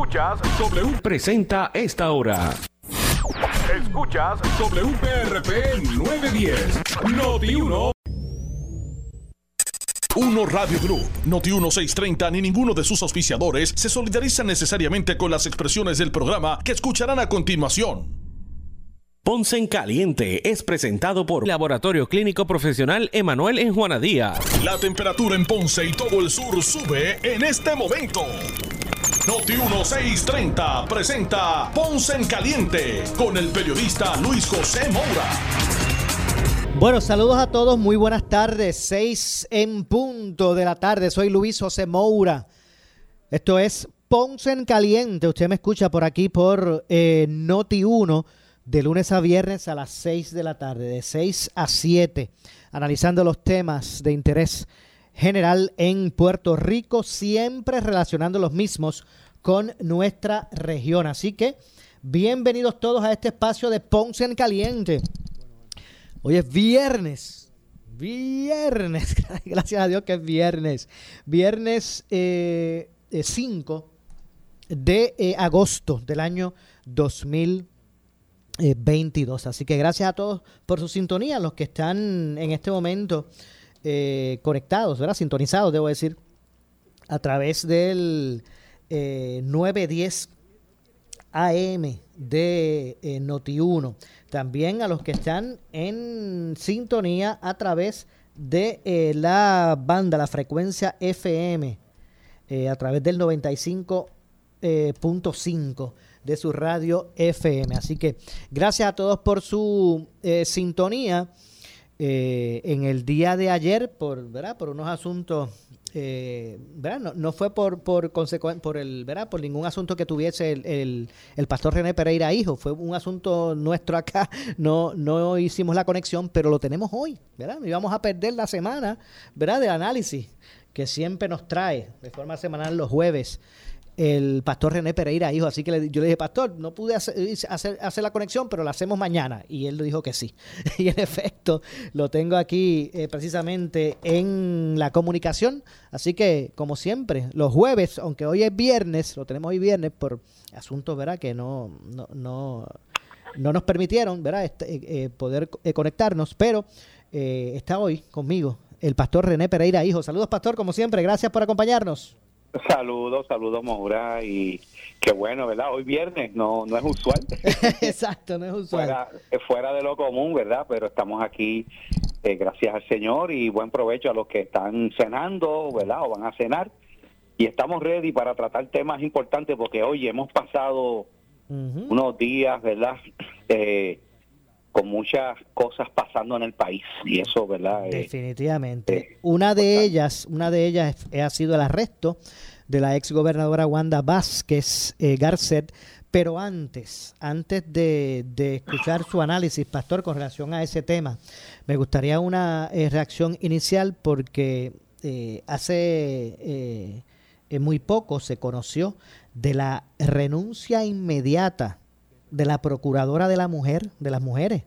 Escuchas W presenta esta hora. Escuchas WPRP 910 Noti 1 Uno Radio Group, Noti 1630 ni ninguno de sus auspiciadores se solidarizan necesariamente con las expresiones del programa que escucharán a continuación. Ponce en Caliente es presentado por Laboratorio Clínico Profesional Emanuel en Juana Díaz. La temperatura en Ponce y todo el sur sube en este momento. Noti 1630 presenta Ponce en Caliente con el periodista Luis José Moura. Bueno, saludos a todos, muy buenas tardes. Seis en punto de la tarde. Soy Luis José Moura. Esto es Ponce en Caliente. Usted me escucha por aquí por eh, Noti 1 de lunes a viernes a las 6 de la tarde, de 6 a 7, analizando los temas de interés general en Puerto Rico, siempre relacionando los mismos con nuestra región. Así que bienvenidos todos a este espacio de Ponce en Caliente. Hoy es viernes. Viernes, gracias a Dios que es viernes. Viernes 5 eh, de eh, agosto del año 2020. 22. Así que gracias a todos por su sintonía, los que están en este momento eh, conectados, ¿verdad? Sintonizados, debo decir, a través del 910 eh, AM de eh, Noti1. También a los que están en sintonía a través de la banda, la frecuencia FM, a través del 95.5 de su radio FM. Así que gracias a todos por su sintonía. Eh, en el día de ayer, por, ¿verdad? por unos asuntos, eh, ¿verdad? No, fue por por, por, el, ¿verdad? por ningún asunto que tuviese el, el, pastor René Pereira hijo, fue un asunto nuestro acá, no, no hicimos la conexión, pero lo tenemos hoy, ¿verdad? íbamos a perder la semana, ¿verdad? De análisis que siempre nos trae de forma semanal los jueves el pastor René Pereira, hijo. Así que yo le dije, pastor, no pude hacer, hacer, la conexión, pero la hacemos mañana. Y él le dijo que sí. Y en efecto, lo tengo aquí eh, precisamente en la comunicación. Así que, como siempre, los jueves, aunque hoy es viernes, lo tenemos hoy viernes por asuntos, ¿verdad? Que no, no, no, nos permitieron, ¿verdad? Este, eh, eh, poder conectarnos, pero está hoy conmigo el pastor René Pereira, hijo. Saludos, pastor, como siempre. Gracias por acompañarnos. Saludos, saludos Maura y qué bueno, ¿verdad? Hoy viernes no no es usual. Exacto, no es usual. Fuera, fuera de lo común, ¿verdad? Pero estamos aquí eh, gracias al Señor y buen provecho a los que están cenando, ¿verdad? O van a cenar. Y estamos ready para tratar temas importantes porque hoy hemos pasado unos días, ¿verdad? Eh, con muchas cosas pasando en el país y eso, ¿verdad? Eh, Definitivamente. Eh, una de ellas, una de ellas ha sido el arresto de la ex gobernadora Wanda Vázquez eh, Garcet, pero antes, antes de, escuchar su análisis, Pastor, con relación a ese tema, me gustaría una reacción inicial porque hace muy poco se conoció de la renuncia inmediata de la procuradora de la mujer, de las mujeres,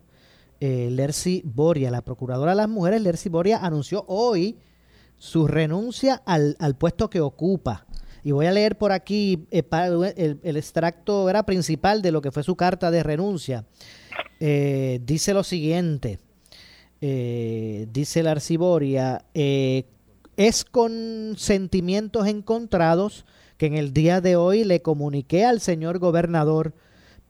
eh, Lercy Boria, la procuradora de las mujeres, Lercy Boria, anunció hoy su renuncia al, puesto que ocupa. Y voy a leer por aquí eh, el, extracto era principal de lo que fue su carta de renuncia. Eh, dice lo siguiente, dice Lercy Boria, es con sentimientos encontrados que en el día de hoy le comuniqué al señor gobernador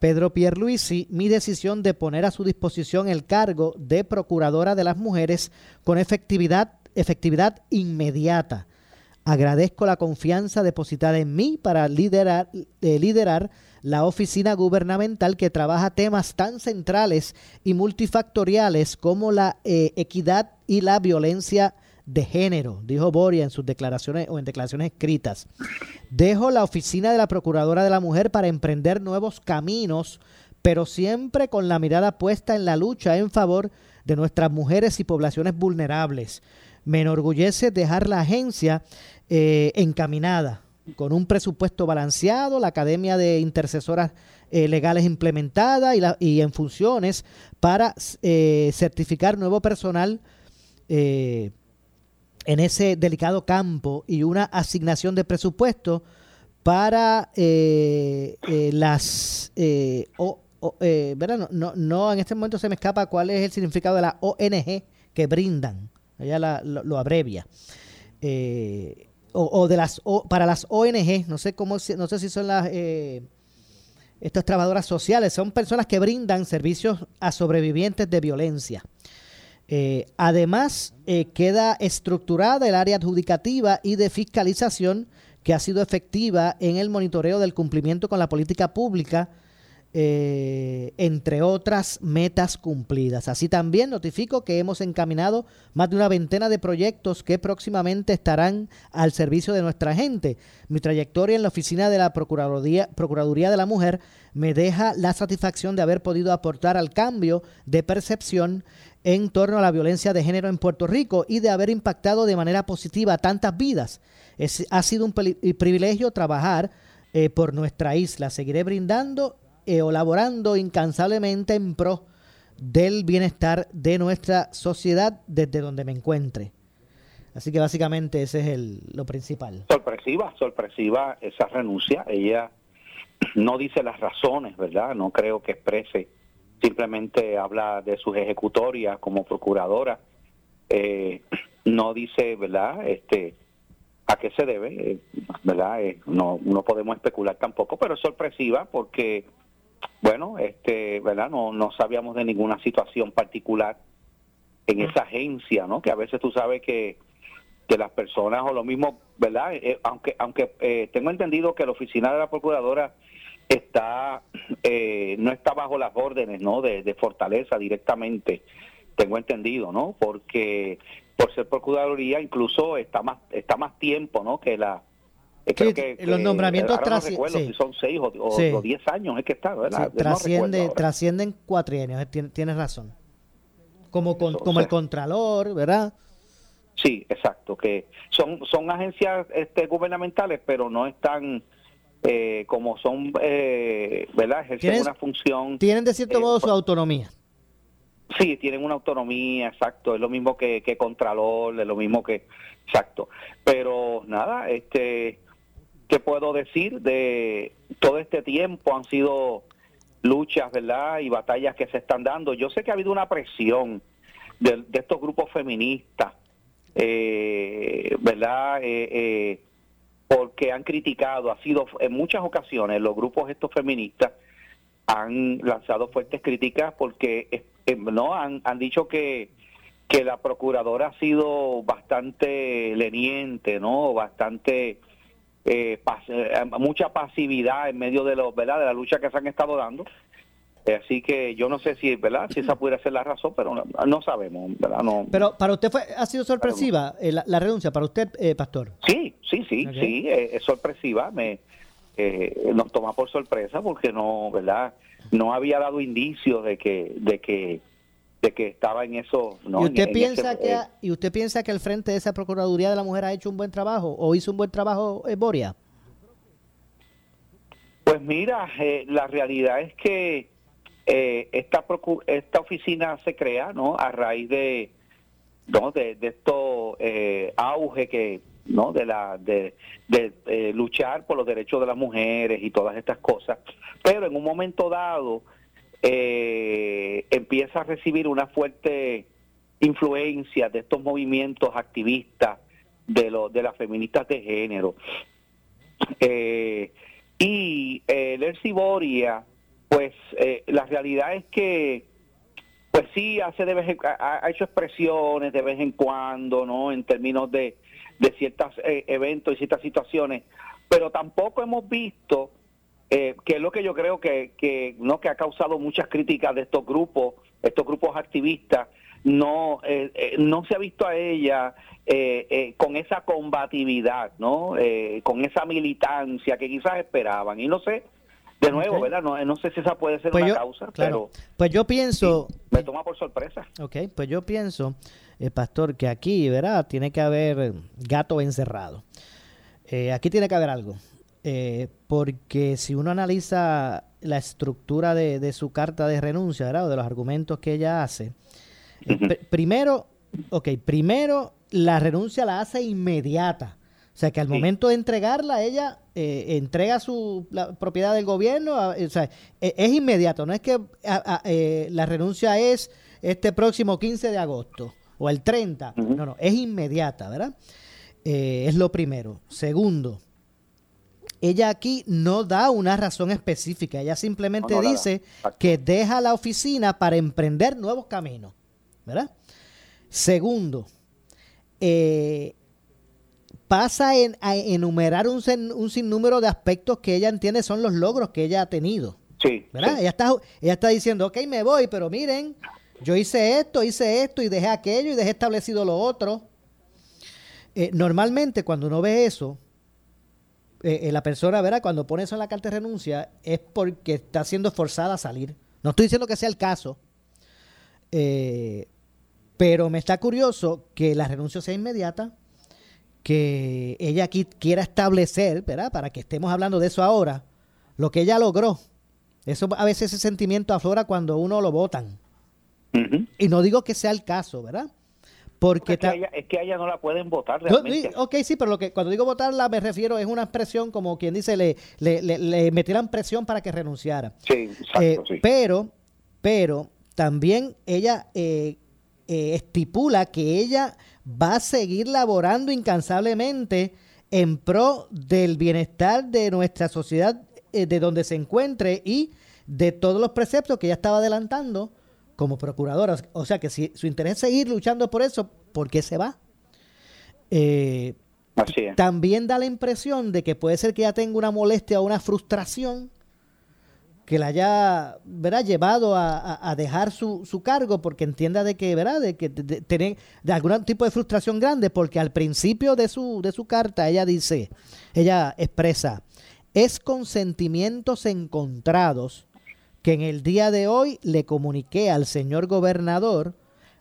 Pedro Pierluisi mi decisión de poner a su disposición el cargo de Procuradora de las Mujeres con efectividad, efectividad inmediata. Agradezco la confianza depositada en mí para liderar, eh, liderar la oficina gubernamental que trabaja temas tan centrales y multifactoriales como la eh, equidad y la violencia de género, dijo Boria en sus declaraciones o en declaraciones escritas. Dejo la oficina de la Procuradora de la Mujer para emprender nuevos caminos, pero siempre con la mirada puesta en la lucha en favor de nuestras mujeres y poblaciones vulnerables. Me enorgullece dejar la agencia eh, encaminada, con un presupuesto balanceado, la Academia de Intercesoras eh, Legales implementada y, en funciones para eh, certificar nuevo personal en ese delicado campo y una asignación de presupuesto para eh, eh, las... Eh, ¿verdad? No, no, en este momento se me escapa cuál es el significado de la ONG que brindan. Ella lo, abrevia. o, de las para las ONG, no sé cómo, no sé si son las estas trabajadoras sociales, son personas que brindan servicios a sobrevivientes de violencia. Además, queda estructurada el área adjudicativa y de fiscalización que ha sido efectiva en el monitoreo del cumplimiento con la política pública, eh, entre otras metas cumplidas. Así también notifico que hemos encaminado más de una veintena de proyectos que próximamente estarán al servicio de nuestra gente. Mi trayectoria en la oficina de la Procuraduría de la Mujer me deja la satisfacción de haber podido aportar al cambio de percepción en torno a la violencia de género en Puerto Rico y de haber impactado de manera positiva tantas vidas ha sido un privilegio trabajar eh, por nuestra isla. Seguiré brindando eh, o laborando incansablemente en pro del bienestar de nuestra sociedad desde donde me encuentre. Así que básicamente ese es el, lo principal. Sorpresiva, sorpresiva esa renuncia. Ella no dice las razones, ¿verdad? No creo que exprese. Simplemente habla de sus ejecutorias como procuradora. Eh, no dice, ¿verdad? Este, ¿A qué se debe? Eh, ¿Verdad? Eh, no, no podemos especular tampoco, pero es sorpresiva porque, bueno, este, ¿verdad? No, no sabíamos de ninguna situación particular en esa agencia, ¿no? Que a veces tú sabes que, que las personas o lo mismo, ¿verdad? Eh, aunque aunque tengo entendido que la oficina de la procuradora está no está bajo las órdenes, ¿no? De, de Fortaleza directamente, tengo entendido, ¿no? Porque por ser procuraduría incluso está más está más tiempo no que la eh, creo que, los nombramientos no si son seis o, diez años es que está ¿verdad? trasciende trascienden cuatro años eh, tienes razón como como el contralor verdad sí exacto que son son agencias este gubernamentales pero no están eh, como son verdad ejercen una función tienen de cierto modo su autonomía Sí, tienen una autonomía, exacto, es lo mismo que, que Contralor, es lo mismo que, exacto. Pero nada, este, ¿qué puedo decir de todo este tiempo? Han sido luchas, ¿verdad? Y batallas que se están dando. Yo sé que ha habido una presión de, estos grupos feministas, eh, ¿verdad? Eh, eh, porque han criticado, ha sido en muchas ocasiones los grupos estos feministas han lanzado fuertes críticas porque eh, no han, han dicho que que la procuradora ha sido bastante leniente, ¿no? Bastante eh, eh, mucha pasividad en medio de los, ¿verdad? De la lucha que se han estado dando. Así que yo no sé si, ¿verdad? Si esa pudiera ser la razón, pero no, sabemos, ¿verdad? No, pero para usted fue, ha sido sorpresiva la, renuncia, para usted, Pastor. Sí, sí, sí, sí, es sorpresiva. Me, nos toma por sorpresa porque no, ¿verdad? no había dado indicios de que de que de que estaba en eso y usted piensa que y usted piensa que el frente de esa procuraduría de la mujer ha hecho un buen trabajo o hizo un buen trabajo eh, Boria pues mira eh, la realidad es que eh, esta esta oficina se crea no a raíz de no de, de esto eh, auge que no de la de, de luchar por los derechos de las mujeres y todas estas cosas. Pero en un momento dado eh, empieza a recibir una fuerte influencia de estos movimientos activistas de, lo, de las feministas de género. Eh, y eh, Lercy Boria, pues eh, la realidad es que pues sí hace de vez ha, hecho expresiones de vez en cuando, ¿no? En términos de, de ciertos eventos y ciertas situaciones, pero tampoco hemos visto eh, que es lo que yo creo que, que, no que ha causado muchas críticas de estos grupos, estos grupos activistas, no eh, eh, no se ha visto a ella con esa combatividad, ¿no? con esa militancia que quizás esperaban. Y no sé, de nuevo, ¿verdad? No, no, sé si esa puede ser pues una causa, claro. Pues yo pienso... me toma por sorpresa. Ok, pues yo pienso, Pastor, que aquí, ¿verdad? Tiene que haber gato encerrado. aquí tiene que haber algo. Eh, porque si uno analiza la estructura de, su carta de renuncia, ¿verdad? O de los argumentos que ella hace, eh, primero, ok, primero la renuncia la hace inmediata. O sea, que al momento de entregarla, ella eh, entrega su la propiedad del gobierno, o sea, e, es, inmediato, no es que eh, la renuncia es este próximo 15 de agosto o el 30, no, no, es inmediata, ¿verdad? Eh, es lo primero. Segundo, ella aquí no da una razón específica, ella simplemente dice que deja la oficina para emprender nuevos caminos, ¿verdad? Segundo, eh, pasa a enumerar un, un, sinnúmero de aspectos que ella entiende son los logros que ella ha tenido. Sí. ¿Verdad? Ella, está, ella está diciendo, ok, me voy, pero miren, yo hice esto, hice esto y dejé aquello y dejé establecido lo otro. Eh, normalmente cuando uno ve eso, eh, eh, la persona, ¿verdad? Cuando pone eso en la carta de renuncia es porque está siendo forzada a salir. No estoy diciendo que sea el caso, pero me está curioso que la renuncia sea inmediata que ella aquí quiera establecer, ¿verdad? Para que estemos hablando de eso ahora, lo que ella logró. Eso a veces ese sentimiento aflora cuando uno lo votan. Y no digo que sea el caso, ¿verdad? Porque es que, ella, es que ella no la pueden votar realmente. ok, sí, pero lo que cuando digo votarla me refiero es una expresión como quien dice le, le, le, metieran presión para que renunciara. Sí, exacto, eh, sí. Pero, pero también ella eh, eh, estipula que ella va a seguir laborando incansablemente en pro del bienestar de nuestra sociedad eh, de donde se encuentre y de todos los preceptos que ella estaba adelantando como procuradora. O sea que si su interés es seguir luchando por eso, ¿por qué se va? Eh, también da la impresión de que puede ser que ella tenga una molestia o una frustración que la haya ¿verdad? llevado a, dejar su, su, cargo porque entienda de que verdad de que tiene de algún tipo de frustración grande porque al principio de su de su carta ella dice ella expresa es con sentimientos encontrados que en el día de hoy le comuniqué al señor gobernador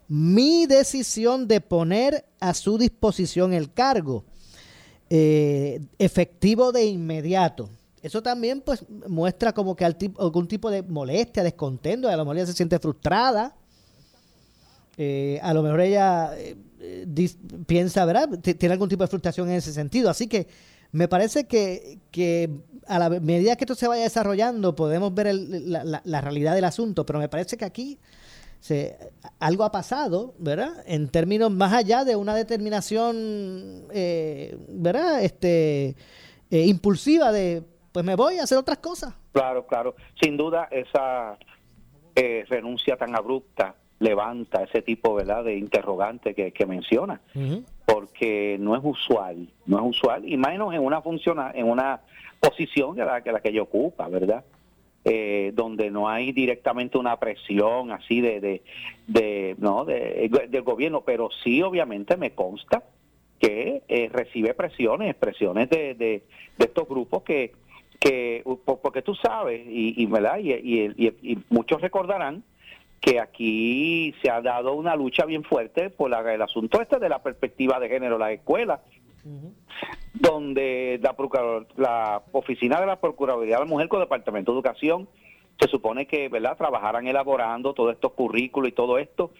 mi decisión de poner a su disposición el cargo eh, efectivo de inmediato eso también pues muestra como que algún tipo de molestia, descontento, a lo mejor ella se siente frustrada, eh, a lo mejor ella eh, piensa, ¿verdad? tiene algún tipo de frustración en ese sentido. Así que me parece que, que a la medida que esto se vaya desarrollando podemos ver la, realidad del asunto, pero me parece que aquí se, algo ha pasado, ¿verdad? En términos más allá de una determinación, eh, ¿verdad? Este, impulsiva de pues me voy a hacer otras cosas. Claro, claro. Sin duda esa eh, renuncia tan abrupta levanta ese tipo verdad de interrogante que, que menciona. Porque no es usual no es usual y menos en una función en una posición que la que la que ella ocupa verdad eh, donde no hay directamente una presión así de, de, de no de, del gobierno. Pero sí obviamente me consta que eh, recibe presiones presiones de, de estos grupos que que porque tú sabes y, y ¿verdad? Y, y, muchos recordarán que aquí se ha dado una lucha bien fuerte por la, el asunto este de la perspectiva de género en las escuelas, donde la, la oficina de la Procuraduría de la Mujer con el Departamento de Educación se supone que verdad trabajaran elaborando todos estos currículos y todo esto.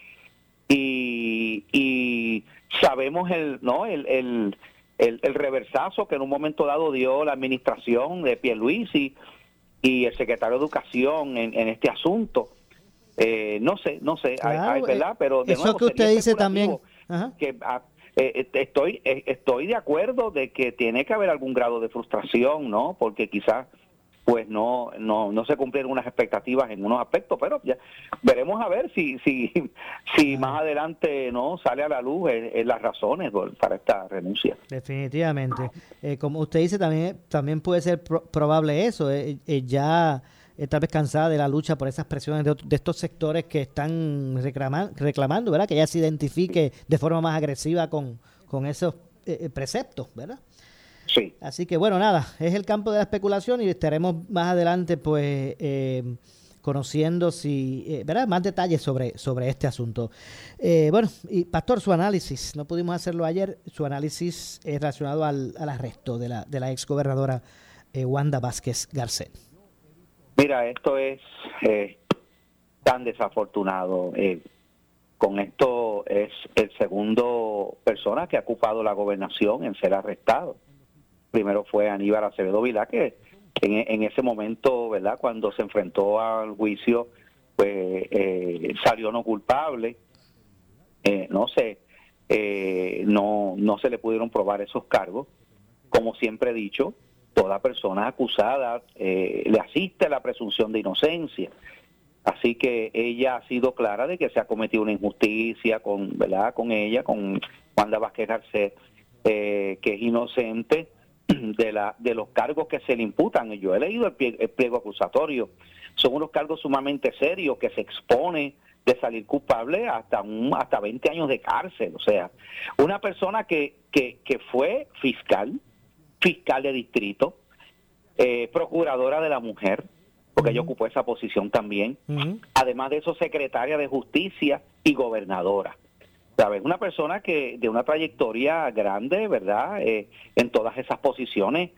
Y, y sabemos el no el, el el, el, reversazo que en un momento dado dio la administración de Pierluisi y el secretario de Educación en, en este asunto. Eh, no sé, no sé, hay, ¿verdad? Eh, Pero de eso que usted dice también. Que, ah, eh, estoy, estoy de acuerdo de que tiene que haber algún grado de frustración, ¿no? Porque quizás pues no, no, no se cumplieron unas expectativas en unos aspectos, pero ya veremos a ver si, si, si más adelante no sale a la luz en, las razones para esta renuncia. Definitivamente. Eh, como usted dice, también, también puede ser probable eso, eh, eh, ya tal vez cansada de la lucha por esas presiones de, estos sectores que están reclamando, ¿verdad? Que ya se identifique de forma más agresiva con, con esos preceptos, ¿verdad? Así que bueno, nada, es el campo de la especulación y estaremos más adelante pues eh, conociendo si, eh, ¿verdad? más detalles sobre, sobre este asunto. Eh, bueno, y Pastor, su análisis, no pudimos hacerlo ayer, su análisis es relacionado al, arresto de la, de la ex gobernadora Wanda Vázquez Garcet. Mira, esto es tan desafortunado. con esto es el segundo habido personas que han ocupado la gobernación en ser arrestados. Primero fue Aníbal Acevedo Vilá, que en, ese momento, ¿verdad? Cuando se enfrentó al juicio, pues eh, salió no culpable. Eh, no sé, eh, no, no se le pudieron probar esos cargos. Como siempre he dicho, toda persona acusada le asiste la presunción de inocencia. Así que ella ha sido clara de que se ha cometido una injusticia con, ¿verdad? con ella, con Wanda Vázquez Garcés, que es inocente de, la, de los cargos que se le imputan. Yo he leído el, pliego acusatorio. Son unos cargos sumamente serios que se expone de salir culpable hasta un, hasta 20 años de cárcel. O sea, una persona que, que, que fue fiscal, fiscal de distrito, eh, procuradora de la mujer, porque ella ocupó esa posición también, además de eso, secretaria de justicia y gobernadora. ¿Sabes? Una persona que de una trayectoria grande, ¿verdad? Eh, en todas esas posiciones,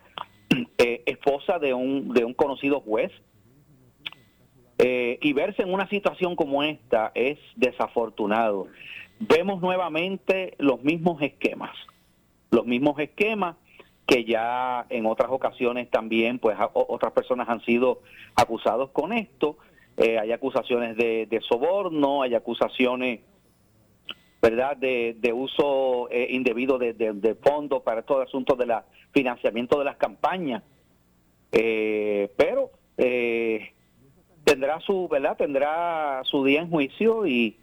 eh, esposa de un, de un conocido juez. Eh, y verse en una situación como esta es desafortunado. Vemos nuevamente los mismos esquemas, los mismos esquemas que ya en otras ocasiones también, pues otras personas han sido acusados con esto. hay acusaciones de soborno, hay acusaciones ¿verdad?, de, de uso eh, indebido de, fondos para todo el asunto de la financiamiento de las campañas. Eh, pero eh, tendrá su, ¿verdad?, tendrá su día en juicio y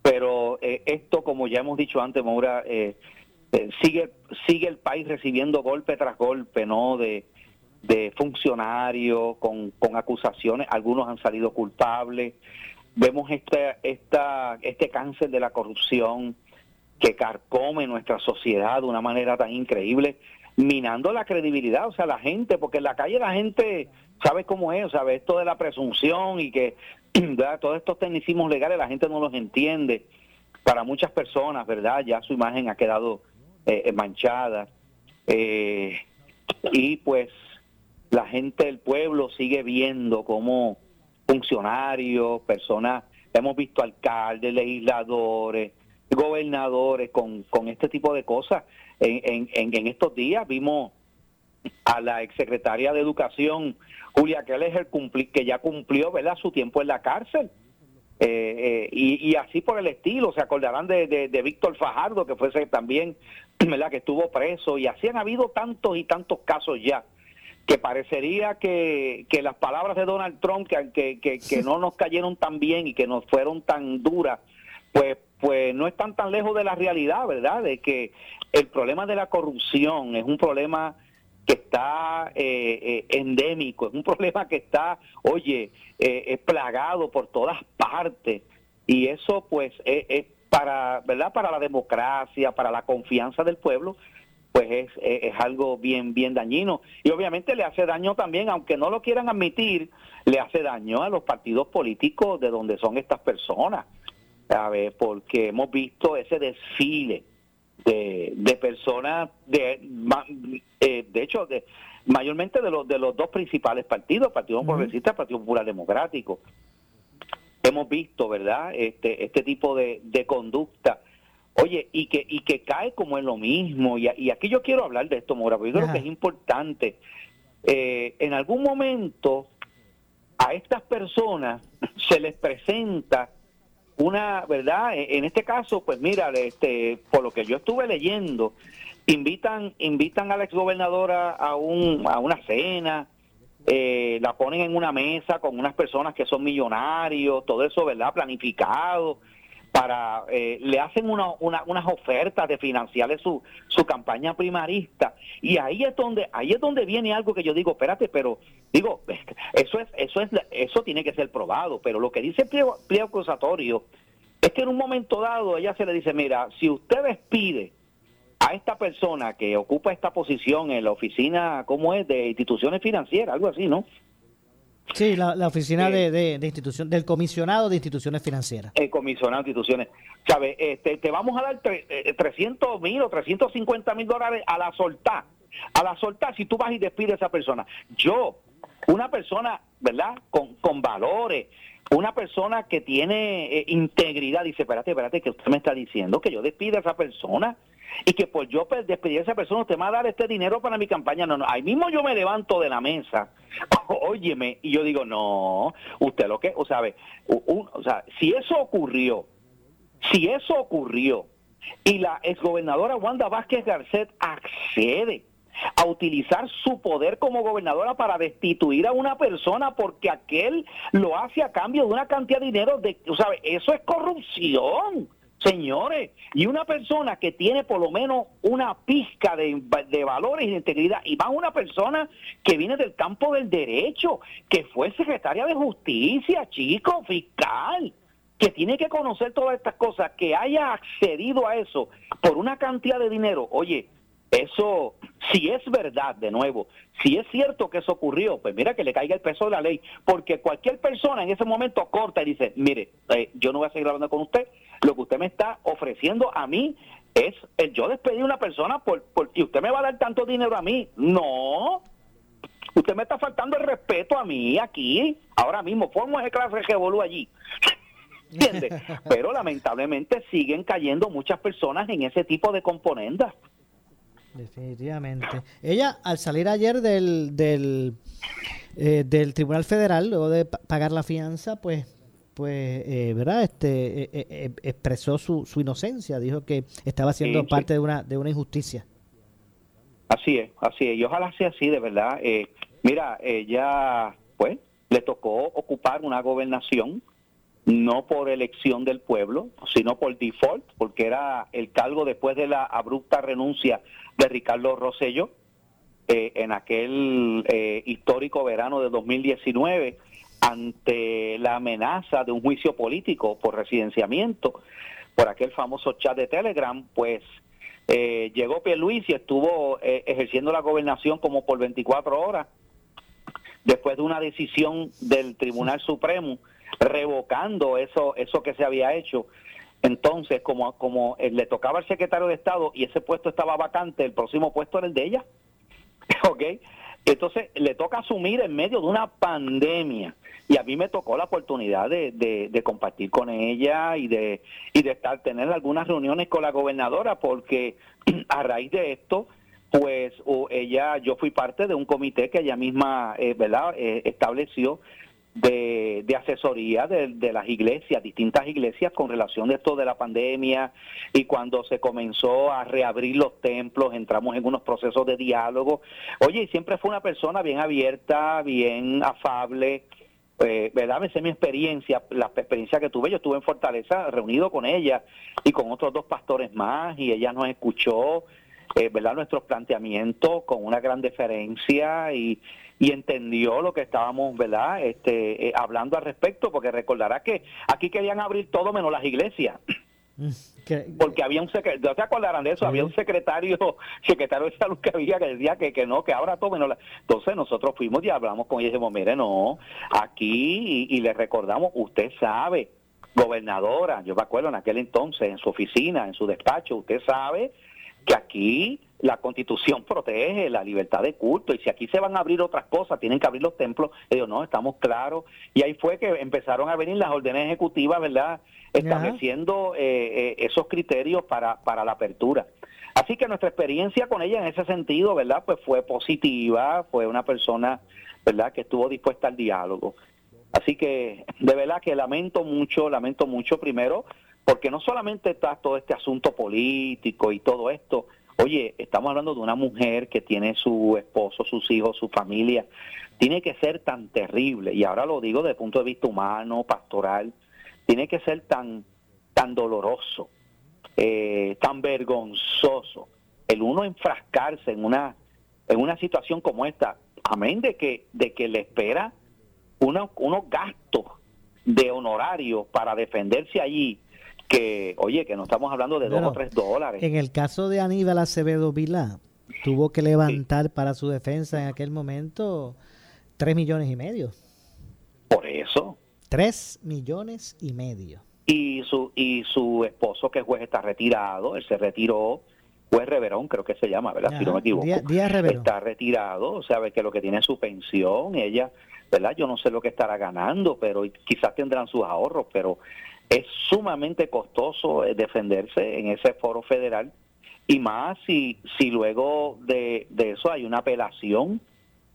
pero esto, como ya hemos dicho antes, Maura, sigue sigue el país recibiendo golpe tras golpe, ¿no?, de, de funcionarios con, con acusaciones, algunos han salido culpables, vemos esta, esta, este cáncer de la corrupción que carcome nuestra sociedad de una manera tan increíble, minando la credibilidad, o sea, la gente, porque en la calle la gente sabe cómo es, sabe esto de la presunción y que todos estos tecnicismos legales la gente no los entiende. Para muchas personas, ¿verdad? Ya su imagen ha quedado eh, manchada. Eh, y pues la gente del pueblo sigue viendo cómo funcionarios, personas, hemos visto alcaldes, legisladores, gobernadores con, con este tipo de cosas. En, en, en estos días vimos a la exsecretaria de Educación, Julia Keller, que ya cumplió ¿verdad? su tiempo en la cárcel. Eh, eh, y, y, así por el estilo, se acordarán de, de, de Víctor Fajardo, que fue también, ¿verdad? que estuvo preso, y así han habido tantos y tantos casos ya que parecería que, que las palabras de Donald Trump, que, que, que, no nos cayeron tan bien y que nos fueron tan duras, pues, pues no están tan lejos de la realidad, ¿verdad? De que el problema de la corrupción es un problema que está eh, eh, endémico, es un problema que está, oye, eh, es plagado por todas partes y eso pues es para, ¿verdad? Para la democracia, para la confianza del pueblo, pues es, es, algo bien, bien dañino. Y obviamente le hace daño también, aunque no lo quieran admitir, le hace daño a los partidos políticos de donde son estas personas, ¿sabes? Porque hemos visto ese desfile de, de personas, de, eh, de hecho, de, mayormente de los, de los dos principales partidos, Partido Progresista y Partido Popular Democrático. Hemos visto, ¿verdad?, este, este tipo de, de conducta Oye, y que, y que cae como en lo mismo, y, y aquí yo quiero hablar de esto, Mora, porque yo creo que es importante. Eh, en algún momento a estas personas se les presenta una, ¿verdad? E, en este caso, pues mira, este, por lo que yo estuve leyendo, invitan, invitan a la exgobernadora a, un, a una cena, eh, la ponen en una mesa con unas personas que son millonarios, todo eso, ¿verdad? Planificado para eh, le hacen una, unas ofertas de financiarle su, su campaña primarista. Y ahí es donde ahí es donde viene algo que yo digo espérate pero digo eso es eso es eso tiene que ser probado. Pero lo que dice el pliego, acusatorio es que en un momento dado ella se le dice mira si usted despide a esta persona que ocupa esta posición en la oficina cómo es de instituciones financieras algo así no Sí, la, oficina de, de, institución, del comisionado de instituciones financieras. El comisionado de instituciones. ¿Sabes? Este, te vamos a dar 300 eh, mil o 350 mil dólares a la soltar. A la soltar si tú vas y despides a esa persona. Yo, una persona, ¿verdad? Con, con valores, una persona que tiene eh, integridad, dice, espérate, espérate, que usted me está diciendo que yo despida a esa persona y que por yo despedir a esa persona usted me va a dar este dinero para mi campaña. No, no, ahí mismo yo me levanto de la mesa, óyeme, y yo digo, no, usted lo que, o sea, o sea, si eso ocurrió, si eso ocurrió y la exgobernadora Wanda Vázquez Garcet accede a utilizar su poder como gobernadora para destituir a una persona porque aquel lo hace a cambio de una cantidad de dinero, de, ¿sabe? Eso es corrupción. Señores, y una persona que tiene por lo menos una pizca de, valores y de integridad, y va una persona que viene del campo del derecho, que fue secretaria de justicia, chico, fiscal, que tiene que conocer todas estas cosas, que haya accedido a eso por una cantidad de dinero, oye, eso, si es verdad, de nuevo, si es cierto que eso ocurrió, pues mira que le caiga el peso de la ley, porque cualquier persona en ese momento corta y dice, mire, eh, yo no voy a seguir hablando con usted, lo que usted me está ofreciendo a mí es el yo despedir a una persona por, por, y usted me va a dar tanto dinero a mí. No, usted me está faltando el respeto a mí aquí, ahora mismo, formo ese clase de revolú allí. ¿Entiendes? Pero lamentablemente siguen cayendo muchas personas en ese tipo de componendas. Definitivamente. Ella, al salir ayer del, del, eh, del Tribunal Federal, luego de pagar la fianza, pues pues, eh, ¿verdad? Este, eh, expresó su, su inocencia, dijo que estaba siendo parte de una de una injusticia. Así es, así es, y ojalá sea así, de verdad. mira, ella, pues, le tocó ocupar una gobernación no por elección del pueblo, sino por default, porque era el cargo después de la abrupta renuncia de Ricardo Rosello eh, en aquel eh, histórico verano de 2019 ante la amenaza de un juicio político por residenciamiento, por aquel famoso chat de Telegram, pues eh, llegó Luis y estuvo eh, ejerciendo la gobernación como por 24 horas, después de una decisión del Tribunal Supremo revocando eso, eso que se había hecho. Entonces, como, como eh, le tocaba al secretario de Estado y ese puesto estaba vacante, el próximo puesto era el de ella. ¿Ok? Entonces, le toca asumir en medio de una pandemia. Y a mí me tocó la oportunidad de, de, compartir con ella y de, y de estar, tener algunas reuniones con la gobernadora, porque a raíz de esto, pues ella, yo fui parte de un comité que ella misma, eh, ¿verdad?, eh, estableció de, asesoría de, las iglesias, distintas iglesias con relación a esto de la pandemia y cuando se comenzó a reabrir los templos, entramos en unos procesos de diálogo. Oye, siempre fue una persona bien abierta, bien afable. Eh, ¿verdad? Me sé mi experiencia, la experiencia que tuve, yo estuve en Fortaleza reunido con ella y con otros dos pastores más y ella nos escuchó, eh, ¿verdad? Nuestros planteamientos con una gran deferencia y, y entendió lo que estábamos, ¿verdad? Este, eh, hablando al respecto, porque recordará que aquí querían abrir todo menos las iglesias. Mm, porque había un secretario, ¿te acordarán de eso? Había un secretario, secretario de salud que había que decía que, que no, que ahora todo menos la... Entonces nosotros fuimos y hablamos con ella y dijimos, mire, no, aquí, y, y le recordamos, usted sabe, gobernadora, yo me acuerdo en aquel entonces, en su oficina, en su despacho, usted sabe que aquí la constitución protege la libertad de culto y si aquí se van a abrir otras cosas, tienen que abrir los templos, ellos no, estamos claros. Y ahí fue que empezaron a venir las órdenes ejecutivas, ¿verdad? Estableciendo eh, eh, esos criterios para, para la apertura. Así que nuestra experiencia con ella en ese sentido, ¿verdad? Pues fue positiva, fue una persona, ¿verdad? Que estuvo dispuesta al diálogo. Así que de verdad que lamento mucho, lamento mucho primero, porque no solamente está todo este asunto político y todo esto, Oye, estamos hablando de una mujer que tiene su esposo, sus hijos, su familia. Tiene que ser tan terrible, y ahora lo digo desde el punto de vista humano, pastoral, tiene que ser tan, tan doloroso, eh, tan vergonzoso, el uno enfrascarse en una, en una situación como esta, amén de que, de que le espera unos gastos de honorario para defenderse allí que, oye, que no estamos hablando de dos o tres dólares. En el caso de Aníbal Acevedo Vilá, tuvo que levantar para su defensa en aquel momento tres millones y medio. Por eso. Tres millones y medio. Y su, y su esposo, que es juez, está retirado, él se retiró, juez Reverón, creo que se llama, ¿verdad? si no me equivoco. está retirado, o sea, que lo que tiene es su pensión, ella, ¿verdad? Yo no sé lo que estará ganando, pero quizás tendrán sus ahorros, pero es sumamente costoso eh, defenderse en ese foro federal y más si, si luego de, de eso hay una apelación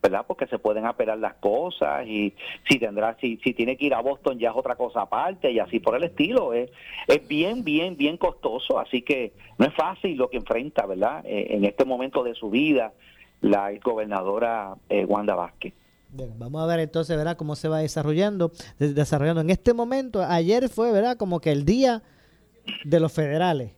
¿verdad? Porque se pueden apelar las cosas y si tendrá, si, si tiene que ir a Boston ya es otra cosa aparte y así por el estilo. Es, es bien, bien, bien costoso, así que no es fácil lo que enfrenta, ¿verdad? Eh, en este momento de su vida la gobernadora eh, Wanda Vázquez. Vamos a ver entonces, ¿verdad? Cómo se va desarrollando, desarrollando. En este momento, ayer fue, ¿verdad? Como que el día de los federales.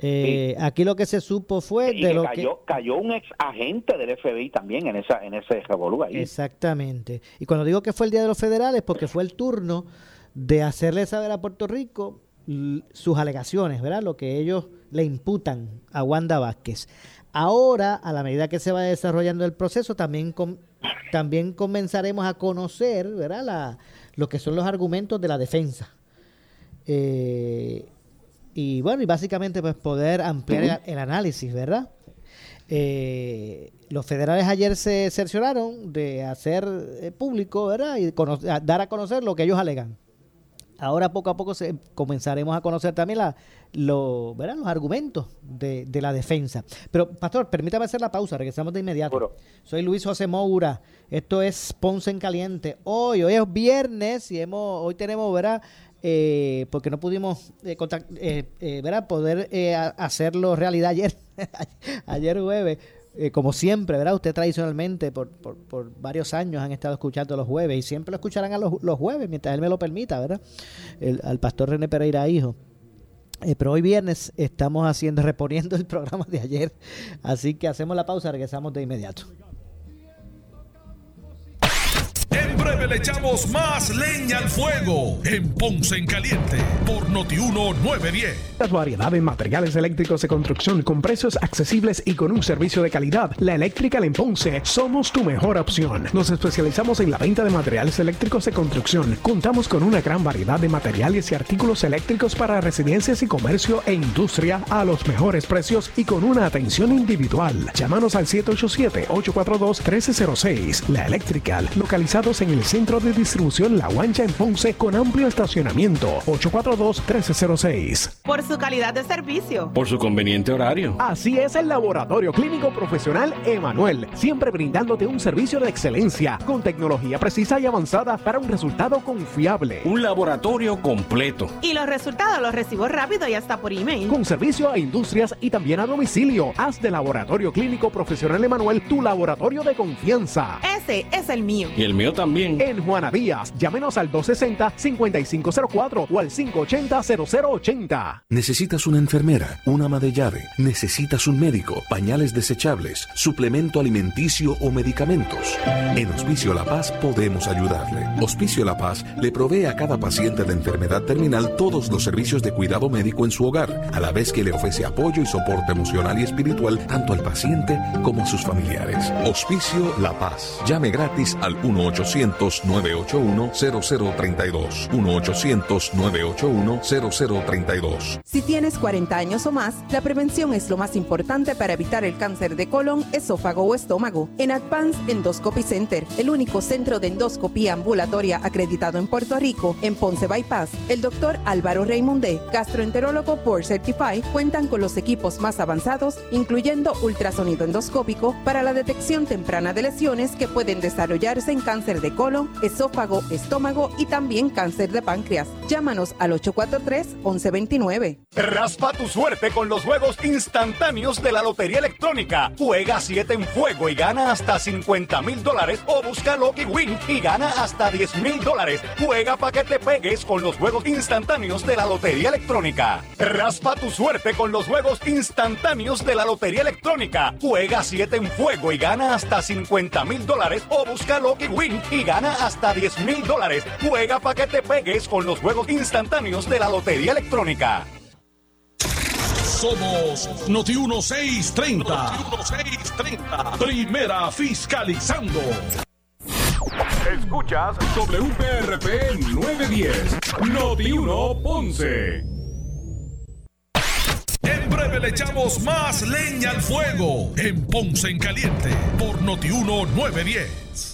Eh, aquí lo que se supo fue de lo cayó, que cayó un ex agente del FBI también en esa en ese revolú ahí. Exactamente. Y cuando digo que fue el día de los federales, porque fue el turno de hacerle saber a Puerto Rico sus alegaciones, ¿verdad? Lo que ellos le imputan a Wanda Vázquez. Ahora, a la medida que se va desarrollando el proceso, también también comenzaremos a conocer, ¿verdad? La, lo que son los argumentos de la defensa. Eh, y bueno, y básicamente pues poder ampliar el, análisis, ¿verdad? Eh, los federales ayer se cercioraron de hacer eh, público, ¿verdad? Y dar a conocer lo que ellos alegan. Ahora poco a poco se, comenzaremos a conocer también la, lo, ¿verdad? los argumentos de, de, la defensa. Pero, Pastor, permítame hacer la pausa, regresamos de inmediato. Soy Luis José Moura, esto es Ponce en Caliente. Hoy, hoy es viernes y hemos, hoy tenemos, ¿verdad? eh, porque no pudimos eh, eh, eh poder hacerlo realidad ayer, ayer jueves. Como siempre, ¿verdad? Usted tradicionalmente por, por, varios años han estado escuchando los jueves y siempre lo escucharán a los, jueves mientras él me lo permita, ¿verdad? Al pastor René Pereira Hijo. pero hoy viernes estamos haciendo, reponiendo el programa de ayer. Así que hacemos la pausa, regresamos de inmediato. Breve le echamos más leña al fuego en Ponce en Caliente por Notiuno 910. Las variedad de materiales eléctricos de construcción con precios accesibles y con un servicio de calidad. La Eléctrica en Ponce somos tu mejor opción. Nos especializamos en la venta de materiales eléctricos de construcción. Contamos con una gran variedad de materiales y artículos eléctricos para residencias y comercio e industria a los mejores precios y con una atención individual. Llámanos al 787-842-1306. La Electrical, localizada en el centro de distribución La Guancha en Ponce con amplio estacionamiento. 842-1306. Por su calidad de servicio. Por su conveniente horario. Así es el Laboratorio Clínico Profesional Emanuel, siempre brindándote un servicio de excelencia con tecnología precisa y avanzada para un resultado confiable. Un laboratorio completo. Y los resultados los recibo rápido y hasta por email. Con servicio a industrias y también a domicilio. Haz de Laboratorio Clínico Profesional Emanuel tu laboratorio de confianza. Ese es el mío. Y el mío también. En Juana Díaz, llámenos al 260-5504 o al 580-0080. Necesitas una enfermera, una ama de llave, necesitas un médico, pañales desechables, suplemento alimenticio o medicamentos. En Hospicio La Paz podemos ayudarle. Hospicio La Paz le provee a cada paciente de enfermedad terminal todos los servicios de cuidado médico en su hogar, a la vez que le ofrece apoyo y soporte emocional y espiritual tanto al paciente como a sus familiares. Hospicio La Paz. Llame gratis al 18 1-800-981-0032. 1-800-981-0032. Si tienes 40 años o más, la prevención es lo más importante para evitar el cáncer de colon, esófago o estómago. En Advance Endoscopy Center, el único centro de endoscopía ambulatoria acreditado en Puerto Rico, en Ponce Bypass, el doctor Álvaro Raymondé, gastroenterólogo por Certify, cuentan con los equipos más avanzados, incluyendo ultrasonido endoscópico, para la detección temprana de lesiones que pueden desarrollarse en cáncer de colon, esófago, estómago y también cáncer de páncreas. Llámanos al 843-1129. Raspa tu suerte con los juegos instantáneos de la Lotería Electrónica. Juega 7 en fuego y gana hasta 50 mil dólares o busca Lucky Win y gana hasta 10 mil dólares. Juega para que te pegues con los juegos instantáneos de la Lotería Electrónica. Raspa tu suerte con los juegos instantáneos de la Lotería Electrónica. Juega 7 en fuego y gana hasta 50 mil dólares o busca Lucky Win y gana hasta 10 mil dólares. Juega para que te pegues con los juegos instantáneos de la Lotería Electrónica. Somos Noti 1630. Noti 1630. Primera fiscalizando. Escuchas WPRP 910. Noti 1 Ponce 9 le echamos más leña al fuego en Ponce en Caliente por Notiuno 910.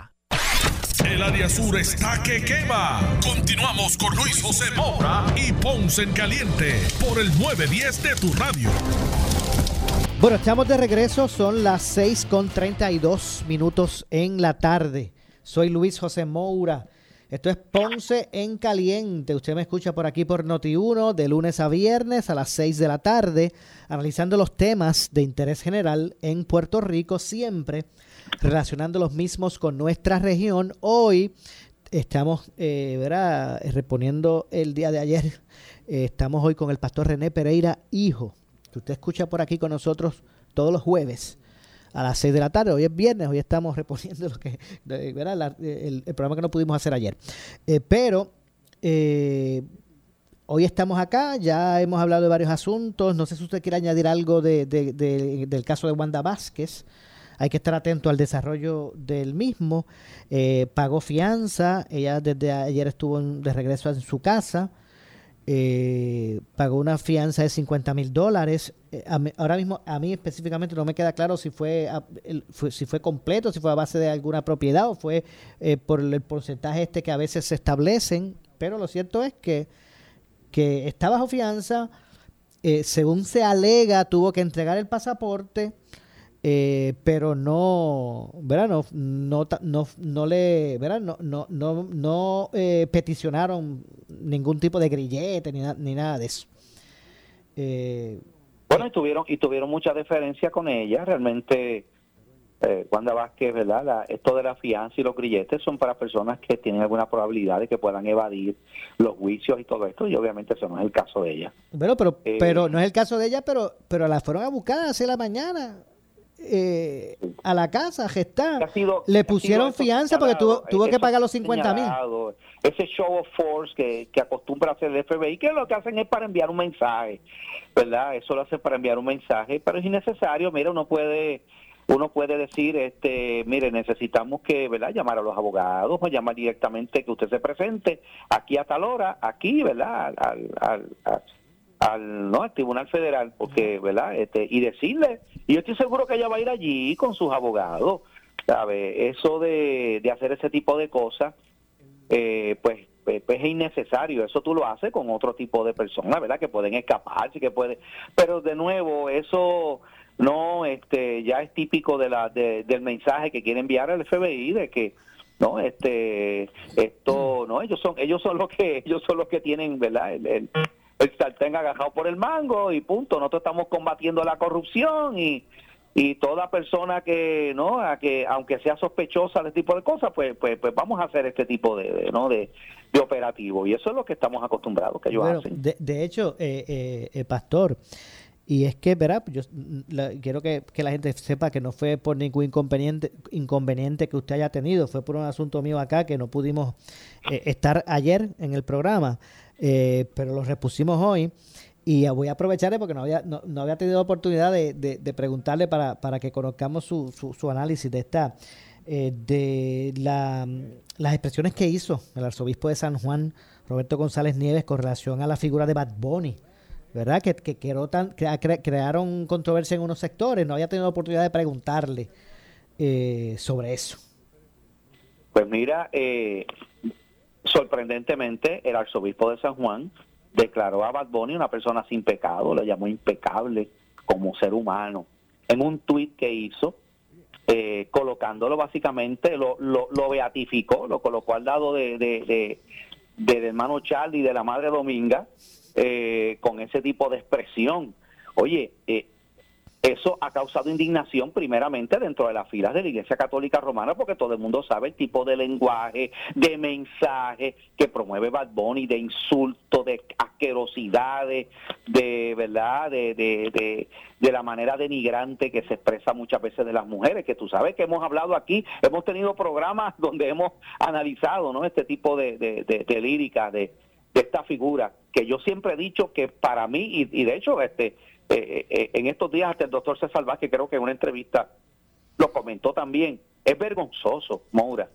El área sur está que quema. Continuamos con Luis José Moura y Ponce en Caliente por el 910 de tu radio. Bueno, estamos de regreso, son las 6 con 32 minutos en la tarde. Soy Luis José Moura. Esto es Ponce en Caliente. Usted me escucha por aquí por Noti1 de lunes a viernes a las 6 de la tarde, analizando los temas de interés general en Puerto Rico, siempre relacionando los mismos con nuestra región. Hoy estamos, eh, ¿verdad? reponiendo el día de ayer. Eh, estamos hoy con el pastor René Pereira, hijo, que usted escucha por aquí con nosotros todos los jueves a las 6 de la tarde. Hoy es viernes, hoy estamos reponiendo lo que, ¿verdad? el, programa que no pudimos hacer ayer. Eh, pero eh, hoy estamos acá, ya hemos hablado de varios asuntos. No sé si usted quiere añadir algo de, del caso de Wanda Vázquez. Hay que estar atento al desarrollo del mismo. Eh, pagó fianza, ella desde ayer estuvo de regreso en su casa. Eh, pagó una fianza de 50 mil dólares. Eh, ahora mismo, a mí específicamente no me queda claro si fue, si fue completo, si fue a base de alguna propiedad o fue eh, por el porcentaje este que a veces se establecen. Pero lo cierto es que, que está bajo fianza. según se alega, tuvo que entregar el pasaporte eh, pero no, ¿verdad? No, no, no, no le, ¿verdad? No, no, no, no eh, peticionaron ningún tipo de grillete ni, ni nada de eso. Eh, bueno, y tuvieron, y tuvieron mucha deferencia con ella, realmente. Eh, Wanda Vázquez, ¿verdad? esto de la fianza y los grilletes son para personas que tienen alguna probabilidad de que puedan evadir los juicios y todo esto, y obviamente eso no es el caso de ella. Bueno, pero, pero no es el caso de ella, pero, pero la fueron a buscar hace la mañana eh, a la casa, gestar. Le pusieron fianza porque tuvo, tuvo que pagar los 50 mil. Ese show of force que, que acostumbra hacer el FBI, que lo que hacen es para enviar un mensaje, ¿verdad? Eso lo hacen para enviar un mensaje, pero es innecesario. Mira, uno puede uno puede decir, este, mire, necesitamos que, ¿verdad? Llamar a los abogados o llamar directamente que usted se presente aquí a tal hora, aquí, ¿verdad? al, al al no al Tribunal Federal porque verdad este y decirle y yo estoy seguro que ella va a ir allí con sus abogados sabe eso de, de hacer ese tipo de cosas eh, pues, pues, pues es innecesario eso tú lo haces con otro tipo de personas verdad que pueden escaparse que puede pero de nuevo eso no este ya es típico de la del mensaje que quiere enviar al FBI de que no este esto no ellos son ellos son los que ellos son los que tienen verdad el el sartén agajado por el mango y punto. Nosotros estamos combatiendo la corrupción y, y toda persona que, ¿no? A que aunque sea sospechosa de este tipo de cosas, pues, pues, pues vamos a hacer este tipo de, ¿no? De, de, operativo. Y eso es lo que estamos acostumbrados que ellos hacen. De, hecho, eh, eh, eh, Pastor, y es que, verá, yo quiero que, que, la gente sepa que no fue por ningún inconveniente, inconveniente que usted haya tenido, fue por un asunto mío acá que no pudimos eh, estar ayer en el programa. Eh, pero lo repusimos hoy. Y voy a aprovecharle porque no había, no, había tenido oportunidad de, preguntarle para, para, que conozcamos su, su, análisis de esta, eh, de la, las expresiones que hizo el arzobispo de San Juan, Roberto González Nieves, con relación a la figura de Bad Bunny. ¿Verdad? Que, que, tan, crearon controversia en unos sectores. No había tenido oportunidad de preguntarle eh, sobre eso. Pues mira, eh, sorprendentemente, el arzobispo de San Juan declaró a Bad Bunny una persona sin pecado, lo llamó impecable como ser humano. En un tuit que hizo, eh, colocándolo básicamente, lo, lo, beatificó, lo colocó al lado de, de, del hermano Charlie y de la madre Dominga, eh, con ese tipo de expresión. Oye, eh, Eso ha causado indignación primeramente dentro de las filas de la Iglesia Católica Romana porque todo el mundo sabe el tipo de lenguaje, de mensaje que promueve Bad Bunny, de insulto, de asquerosidades, de verdad, de, de, de, la manera denigrante que se expresa muchas veces de las mujeres, que tú sabes que hemos hablado aquí, hemos tenido programas donde hemos analizado ¿no? este tipo de, de, lírica, de, esta figura, que yo siempre he dicho que para mí, y, y de hecho, este eh, eh, en estos días hasta el doctor César Vázquez creo que en una entrevista lo comentó también, es vergonzoso, Moura,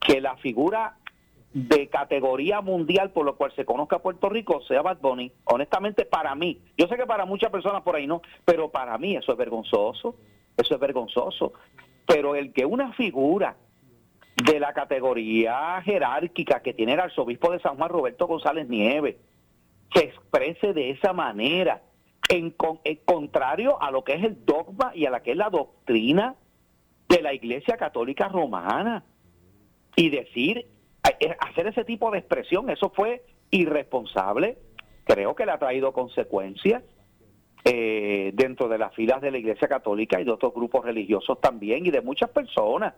que la figura de categoría mundial por lo cual se conozca Puerto Rico sea Bad Bunny. Honestamente, para mí, yo sé que para muchas personas por ahí no, pero para mí eso es vergonzoso, eso es vergonzoso. Pero el que una figura de la categoría jerárquica que tiene el arzobispo de San Juan, Roberto González Nieves, se exprese de esa manera, en, contrario a lo que es el dogma y a la que es la doctrina de la Iglesia Católica Romana. Y decir, eh, hacer ese tipo de expresión, eso fue irresponsable, creo que le ha traído consecuencias eh, dentro de las filas de la Iglesia Católica y de otros grupos religiosos también y de muchas personas.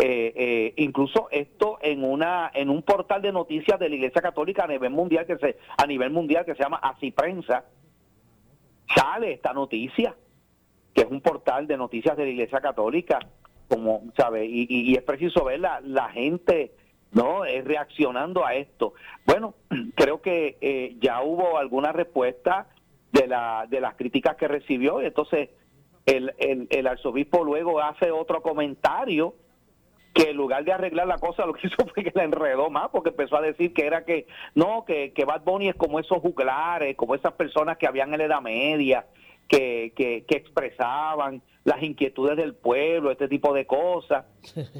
Eh, incluso esto en una en un portal de noticias de la Iglesia Católica a nivel mundial que se a nivel mundial que se llama Así Prensa sale esta noticia, que es un portal de noticias de la Iglesia Católica, como, ¿sabe? Y, es preciso ver la, la gente, ¿no? Es reaccionando a esto. Bueno, creo que eh, ya hubo alguna respuesta de, la, de las críticas que recibió, y entonces el, el, el arzobispo luego hace otro comentario que en lugar de arreglar la cosa lo que hizo fue que la enredó más porque empezó a decir que era que no, que, que Bad Bunny es como esos juglares, como esas personas que habían en la Edad Media, que, que, expresaban las inquietudes del pueblo, este tipo de cosas.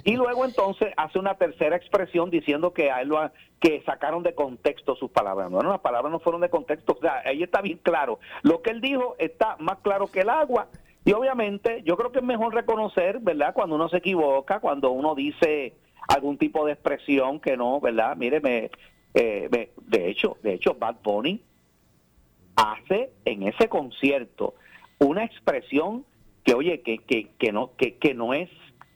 Y luego entonces hace una tercera expresión diciendo que a él lo que sacaron de contexto sus palabras. No, las palabras no fueron de contexto, o sea, ahí está bien claro. Lo que él dijo está más claro que el agua y obviamente yo creo que es mejor reconocer, ¿verdad? Cuando uno se equivoca, cuando uno dice algún tipo de expresión que no, ¿verdad? Mire, me, eh, de hecho, de hecho, Bad Bunny hace en ese concierto una expresión que, oye, que, que, que no, que, que no es,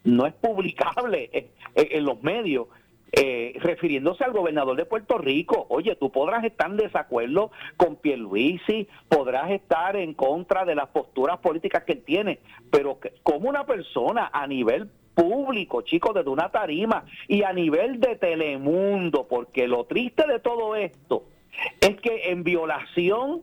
no es publicable en los medios eh, refiriéndose al gobernador de Puerto Rico, oye, tú podrás estar en desacuerdo con Pierluisi, podrás estar en contra de las posturas políticas que él tiene, pero como una persona a nivel público, chicos, desde una tarima y a nivel de Telemundo, porque lo triste de todo esto es que en violación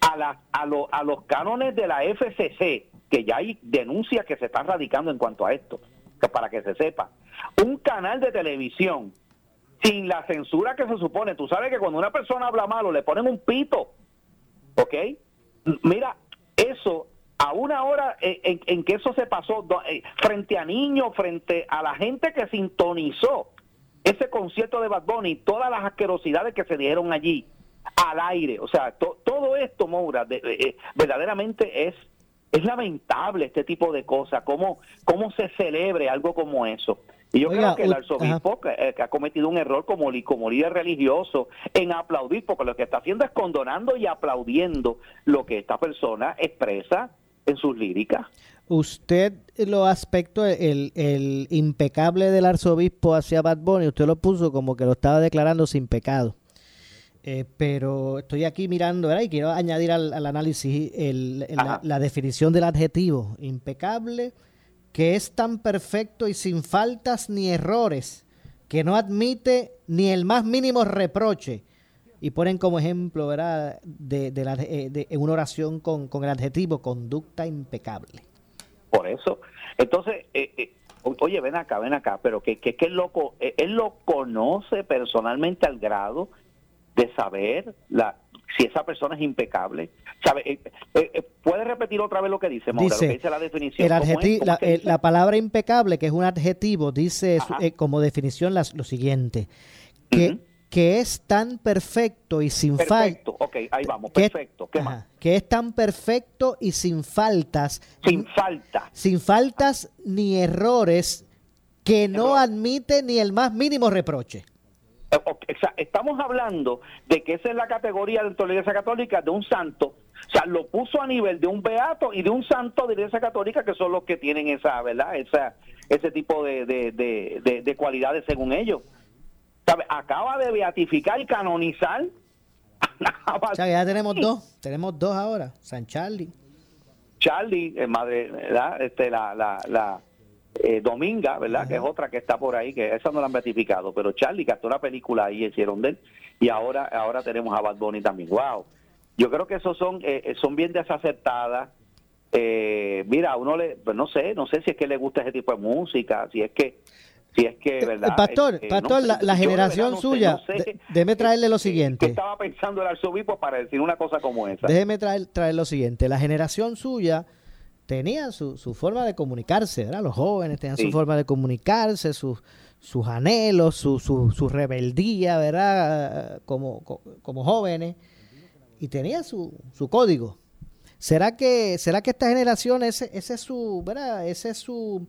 a, a, a los cánones de la FCC, que ya hay denuncias que se están radicando en cuanto a esto, para que se sepa, un canal de televisión sin la censura que se supone. Tú sabes que cuando una persona habla malo le ponen un pito, ¿ok? Mira, eso a una hora en, que eso se pasó eh, frente a niños, frente a la gente que sintonizó ese concierto de Bad Bunny, todas las asquerosidades que se dieron allí al aire, o sea, todo esto, Moura, eh, verdaderamente es es lamentable este tipo de cosas, cómo, cómo se celebre algo como eso. Y yo creo que el arzobispo eh, que, ha cometido un error como, como líder religioso en aplaudir, porque lo que está haciendo es condonando y aplaudiendo lo que esta persona expresa en sus líricas. Usted lo aspecto, el, el impecable del arzobispo hacia Bad Bunny, usted lo puso como que lo estaba declarando sin pecado. Eh, pero estoy aquí mirando ¿verdad? y quiero añadir al, análisis la, definición del adjetivo impecable, que es tan perfecto y sin faltas ni errores, que no admite ni el más mínimo reproche. Y ponen como ejemplo ¿verdad? De, de, eh, en una oración con, con, el adjetivo conducta impecable. Por eso. Entonces, eh, oye, ven acá, ven acá, pero que, que, que él, lo, él lo conoce personalmente al grado de saber la, si esa persona es impecable. ¿Sabe? Eh, eh, eh, ¿Puede repetir otra vez lo que dice, dice, la definición? la, palabra impecable, que es un adjetivo, dice como definición lo siguiente, que, que es tan perfecto y sin faltas. ok, ahí vamos, perfecto. ¿Qué más? Que es tan perfecto y sin faltas. Sin faltas. Sin faltas ni errores que no admite ni el más mínimo reproche. Estamos hablando de que esa es la categoría dentro de la Iglesia Católica de un santo O sea, lo puso a nivel de un beato y de un santo de la Iglesia Católica, que son los que tienen esa, ¿verdad? Esa, ese tipo de, de, cualidades según ellos. ¿Sabe? Acaba de beatificar y canonizar. o sea, ya tenemos dos, tenemos dos ahora, San Charlie. Charlie, eh, madre, ¿verdad? Este, la, la, la eh, Dominga, ¿verdad? Que es otra que está por ahí, que esa no la han beatificado, pero Charlie, hasta una película ahí hicieron de él, y ahora, ahora tenemos a Bad Bunny también. ¡Wow! Yo creo que esos son, eh, son bien desacertadas. Eh, mira, uno le, pues no sé, no sé si es que le gusta ese tipo de música, si es que, si es que, ¿verdad? Pastor, este, pastor, la, generación suya, déjeme traerle lo siguiente. estaba pensando el arzobispo para decir una cosa como esa? Déjeme traer, traer lo siguiente. La generación suya tenía su, su forma de comunicarse, ¿verdad? Los jóvenes tenían su forma de comunicarse, sus, sus anhelos, su, su, su rebeldía, ¿verdad? Como, como jóvenes. Y tenían su, su código. ¿Será que, será que esta generación, ese, ese es su, ¿verdad? Ese es su,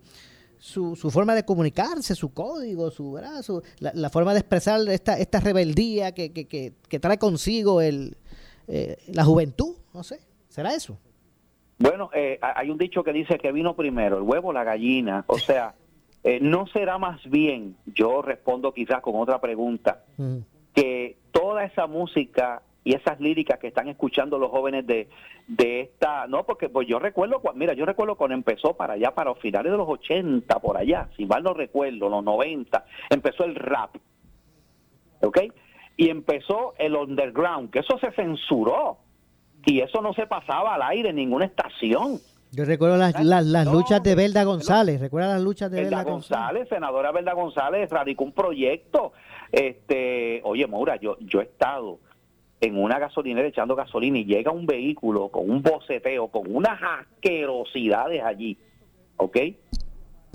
su, su forma de comunicarse, su código, su, ¿verdad? la, forma de expresar esta, esta rebeldía que, que, que, trae consigo el, eh, la juventud? No sé, ¿será eso? Bueno, eh, hay un dicho que dice que vino primero, el huevo la gallina. O sea, eh, ¿no será más bien, yo respondo quizás con otra pregunta, mm. que toda esa música y esas líricas que están escuchando los jóvenes de, de esta, no, porque pues yo recuerdo, mira, yo recuerdo cuando empezó para allá, para los finales de los 80, por allá, si mal no recuerdo, los 90, empezó el rap, ¿ok? Y empezó el underground, que eso se censuró y eso no se pasaba al aire en ninguna estación. Yo recuerdo las, las, luchas de Belda González, ¿recuerda las luchas de Belda, González? senadora Belda González radicó un proyecto. Este, oye, Maura, yo, yo he estado en una gasolinera echando gasolina y llega un vehículo con un boceteo, con unas asquerosidades allí, ¿ok?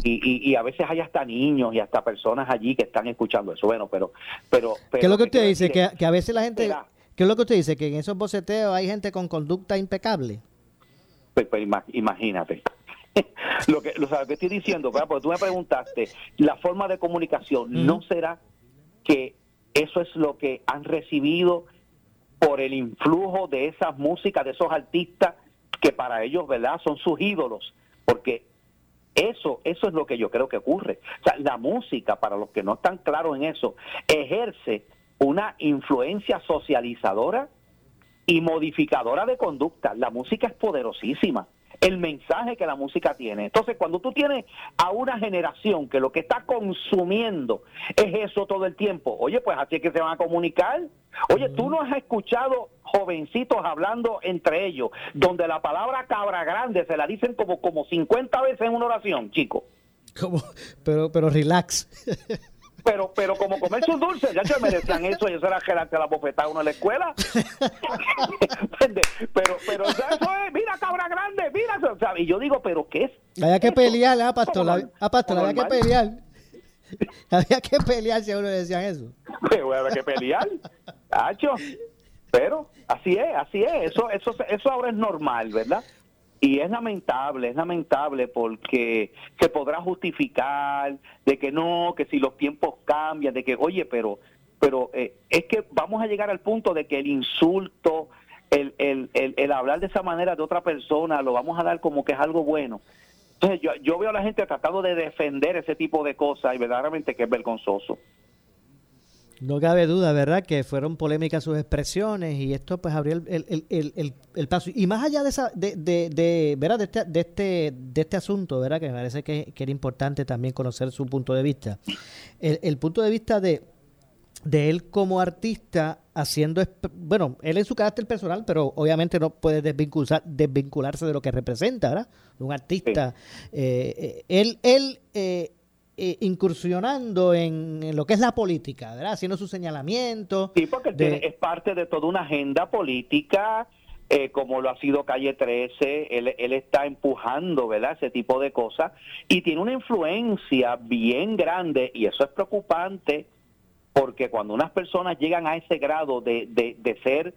Y, y, a veces hay hasta niños y hasta personas allí que están escuchando eso. Bueno, pero... pero, ¿Qué es lo que usted dice? Que, que, a veces la gente... ¿Qué es lo que usted dice? ¿Que en esos boceteos hay gente con conducta impecable? Pues, pues imagínate. lo, que, lo que estoy diciendo, porque tú me preguntaste, la forma de comunicación, ¿no será que eso es lo que han recibido por el influjo de esas músicas, de esos artistas que para ellos, ¿verdad?, son sus ídolos? Porque eso, eso es lo que yo creo que ocurre. O sea, la música, para los que no están claros en eso, ejerce una influencia socializadora y modificadora de conducta. La música es poderosísima. El mensaje que la música tiene. Entonces, cuando tú tienes a una generación que lo que está consumiendo es eso todo el tiempo, oye, pues así es que se van a comunicar. Oye, tú no has escuchado jovencitos hablando entre ellos, donde la palabra cabra grande se la dicen como, como 50 veces en una oración, chico. Como, pero, pero relax. pero pero como comer sus dulces, ya se me decían eso, y eso era que la bofetada uno en la escuela. pero pero eso es, mira cabra grande, mira, y yo digo, pero ¿qué es? Había que pelear, ah, pastor, ah, pastor, había que pelear. había que pelear si a uno le decían eso. Pero había que pelear, hacho. Pero así es, así es, eso eso eso ahora es normal, ¿verdad? Y es lamentable, es lamentable porque se podrá justificar de que no, que si los tiempos cambian, de que, oye, pero, pero eh, es que vamos a llegar al punto de que el insulto, el, el, el, hablar de esa manera de otra persona, lo vamos a dar como que es algo bueno. Entonces yo, yo veo a la gente tratando de defender ese tipo de cosas y verdaderamente que es vergonzoso. No cabe duda, ¿verdad? Que fueron polémicas sus expresiones y esto pues abrió el, paso. Y más allá de, esa, de, de, ¿verdad? De este, de, este, de este asunto, ¿verdad? Que me parece que, era importante también conocer su punto de vista. El, punto de vista de, de él como artista haciendo, bueno, él en su carácter personal, pero obviamente no puede desvincular, desvincularse de lo que representa, ¿verdad? Un artista. Eh, eh, él, él eh, eh, incursionando en, lo que es la política, ¿verdad? Haciendo su señalamiento. Sí, porque es parte de toda una agenda política, eh, como lo ha sido Calle 13, él, él está empujando, ¿verdad? Ese tipo de cosas y tiene una influencia bien grande y eso es preocupante porque cuando unas personas llegan a ese grado de, de, ser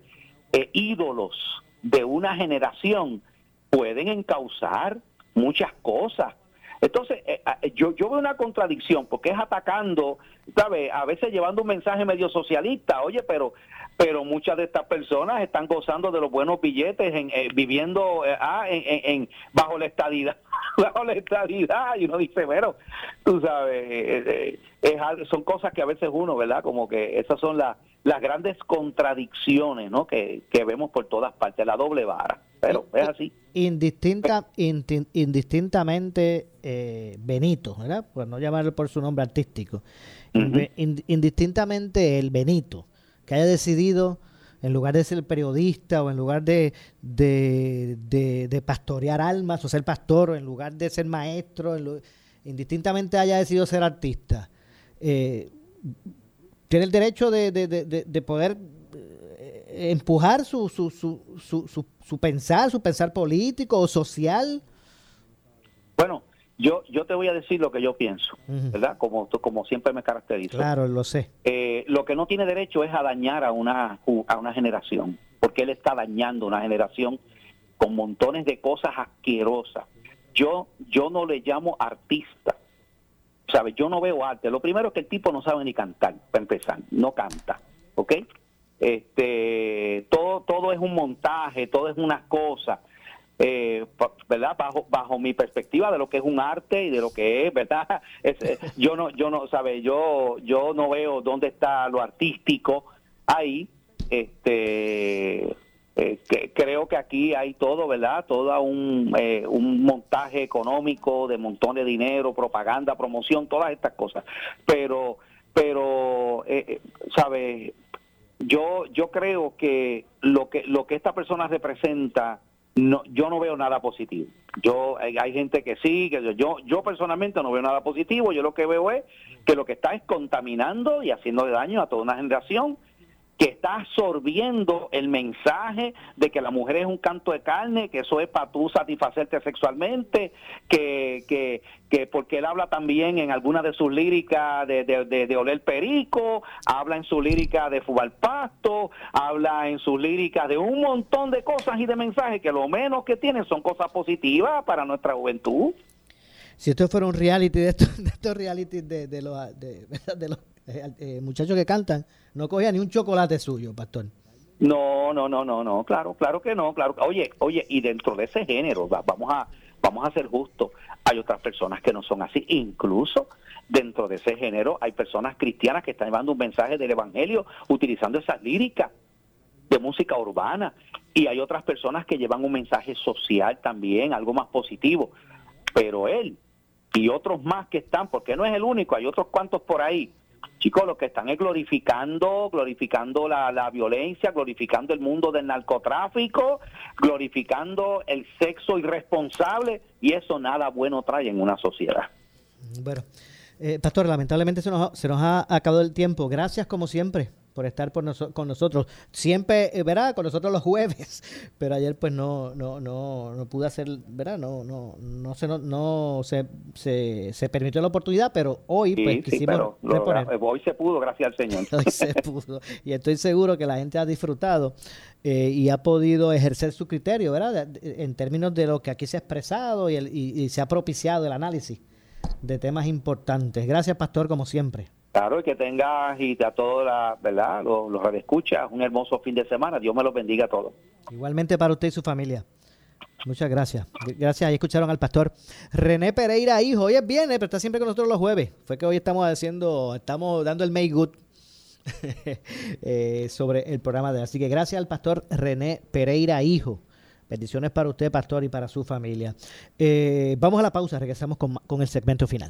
eh, ídolos de una generación, pueden encauzar muchas cosas Entonces, eh, eh, yo, yo veo una contradicción porque es atacando, ¿sabes? A veces llevando un mensaje medio socialista, oye, pero pero muchas de estas personas están gozando de los buenos billetes, en, eh, viviendo ah, en, bajo la estadidad, bajo la estadidad, y uno dice, bueno, tú sabes, son cosas que a veces uno, ¿verdad? Como que esas son las las grandes contradicciones, ¿no? Que, que vemos por todas partes, la doble vara pero es así. Indistinta, indistintamente eh, Benito, ¿verdad? Por no llamarlo por su nombre artístico. indistintamente el Benito, que haya decidido, en lugar de ser periodista o en lugar de, de, pastorear almas o ser pastor o en lugar de ser maestro, indistintamente haya decidido ser artista, eh, tiene el derecho de, poder empujar su, su, su, su, su pensar, su pensar político o social? Bueno, yo, yo te voy a decir lo que yo pienso, ¿verdad? Como, como siempre me caracterizo. Claro, lo sé. Eh, lo que no tiene derecho es a dañar a una, a una generación, porque él está dañando una generación con montones de cosas asquerosas. Yo, yo no le llamo artista, ¿sabes? Yo no veo arte. Lo primero es que el tipo no sabe ni cantar, para empezar, no canta, ¿ok? Este todo todo es un montaje todo es una cosa eh, verdad bajo bajo mi perspectiva de lo que es un arte y de lo que es verdad eh, yo no yo no sabe yo yo no veo dónde está lo artístico ahí este eh, creo que aquí hay todo, ¿verdad? Todo un, un montaje económico de montón de dinero, propaganda, promoción, todas estas cosas. Pero, pero, eh, ¿sabes? Yo yo creo que lo que lo que esta persona representa no, yo no veo nada positivo. Yo hay, gente que sí, que yo yo personalmente no veo nada positivo. Yo lo que veo es que lo que está es contaminando y haciendo daño a toda una generación que está absorbiendo el mensaje de que la mujer es un canto de carne, que eso es para tú satisfacerte sexualmente, que, que, que porque él habla también en alguna de sus líricas de, de, de, oler perico, habla en su lírica de fútbol pasto, habla en sus líricas de un montón de cosas y de mensajes que lo menos que tienen son cosas positivas para nuestra juventud. Si esto fuera un reality de estos, de reality de, los, de los eh, muchachos que cantan, no cogía ni un chocolate suyo, pastor. No, no, no, no, no, claro, claro que no, claro. Oye, oye, y dentro de ese género, vamos a, vamos a ser justos, hay otras personas que no son así, incluso dentro de ese género hay personas cristianas que están llevando un mensaje del evangelio utilizando esas líricas de música urbana y hay otras personas que llevan un mensaje social también, algo más positivo, pero él y otros más que están, porque no es el único, hay otros cuantos por ahí chicos, lo que están es glorificando, glorificando la, la, violencia, glorificando el mundo del narcotráfico, glorificando el sexo irresponsable y eso nada bueno trae en una sociedad. Bueno, eh, Pastor, lamentablemente se nos, se nos ha acabado el tiempo. Gracias como siempre por estar por con nosotros. Siempre, eh, ¿verdad? Con nosotros los jueves, pero ayer pues no no no no pude hacer, ¿verdad? No no no se no, se, se, permitió la oportunidad, pero hoy pues quisimos eh, hoy se pudo, gracias al Señor. hoy se pudo y estoy seguro que la gente ha disfrutado eh, y ha podido ejercer su criterio, ¿verdad? En términos de lo que aquí se ha expresado y, el, y se ha propiciado el análisis de temas importantes. Gracias, Pastor, como siempre. Claro, y que tengas y a todos ¿verdad? los, los un hermoso fin de semana. Dios me los bendiga a todos. Igualmente para usted y su familia. Muchas gracias. Gracias. Ahí escucharon al pastor René Pereira, hijo. Hoy es viernes, pero está siempre con nosotros los jueves. Fue que hoy estamos haciendo, estamos dando el May Good eh, sobre el programa de Así que gracias al pastor René Pereira, hijo. Bendiciones para usted, pastor, y para su familia. Eh, vamos a la pausa, regresamos con, con el segmento final.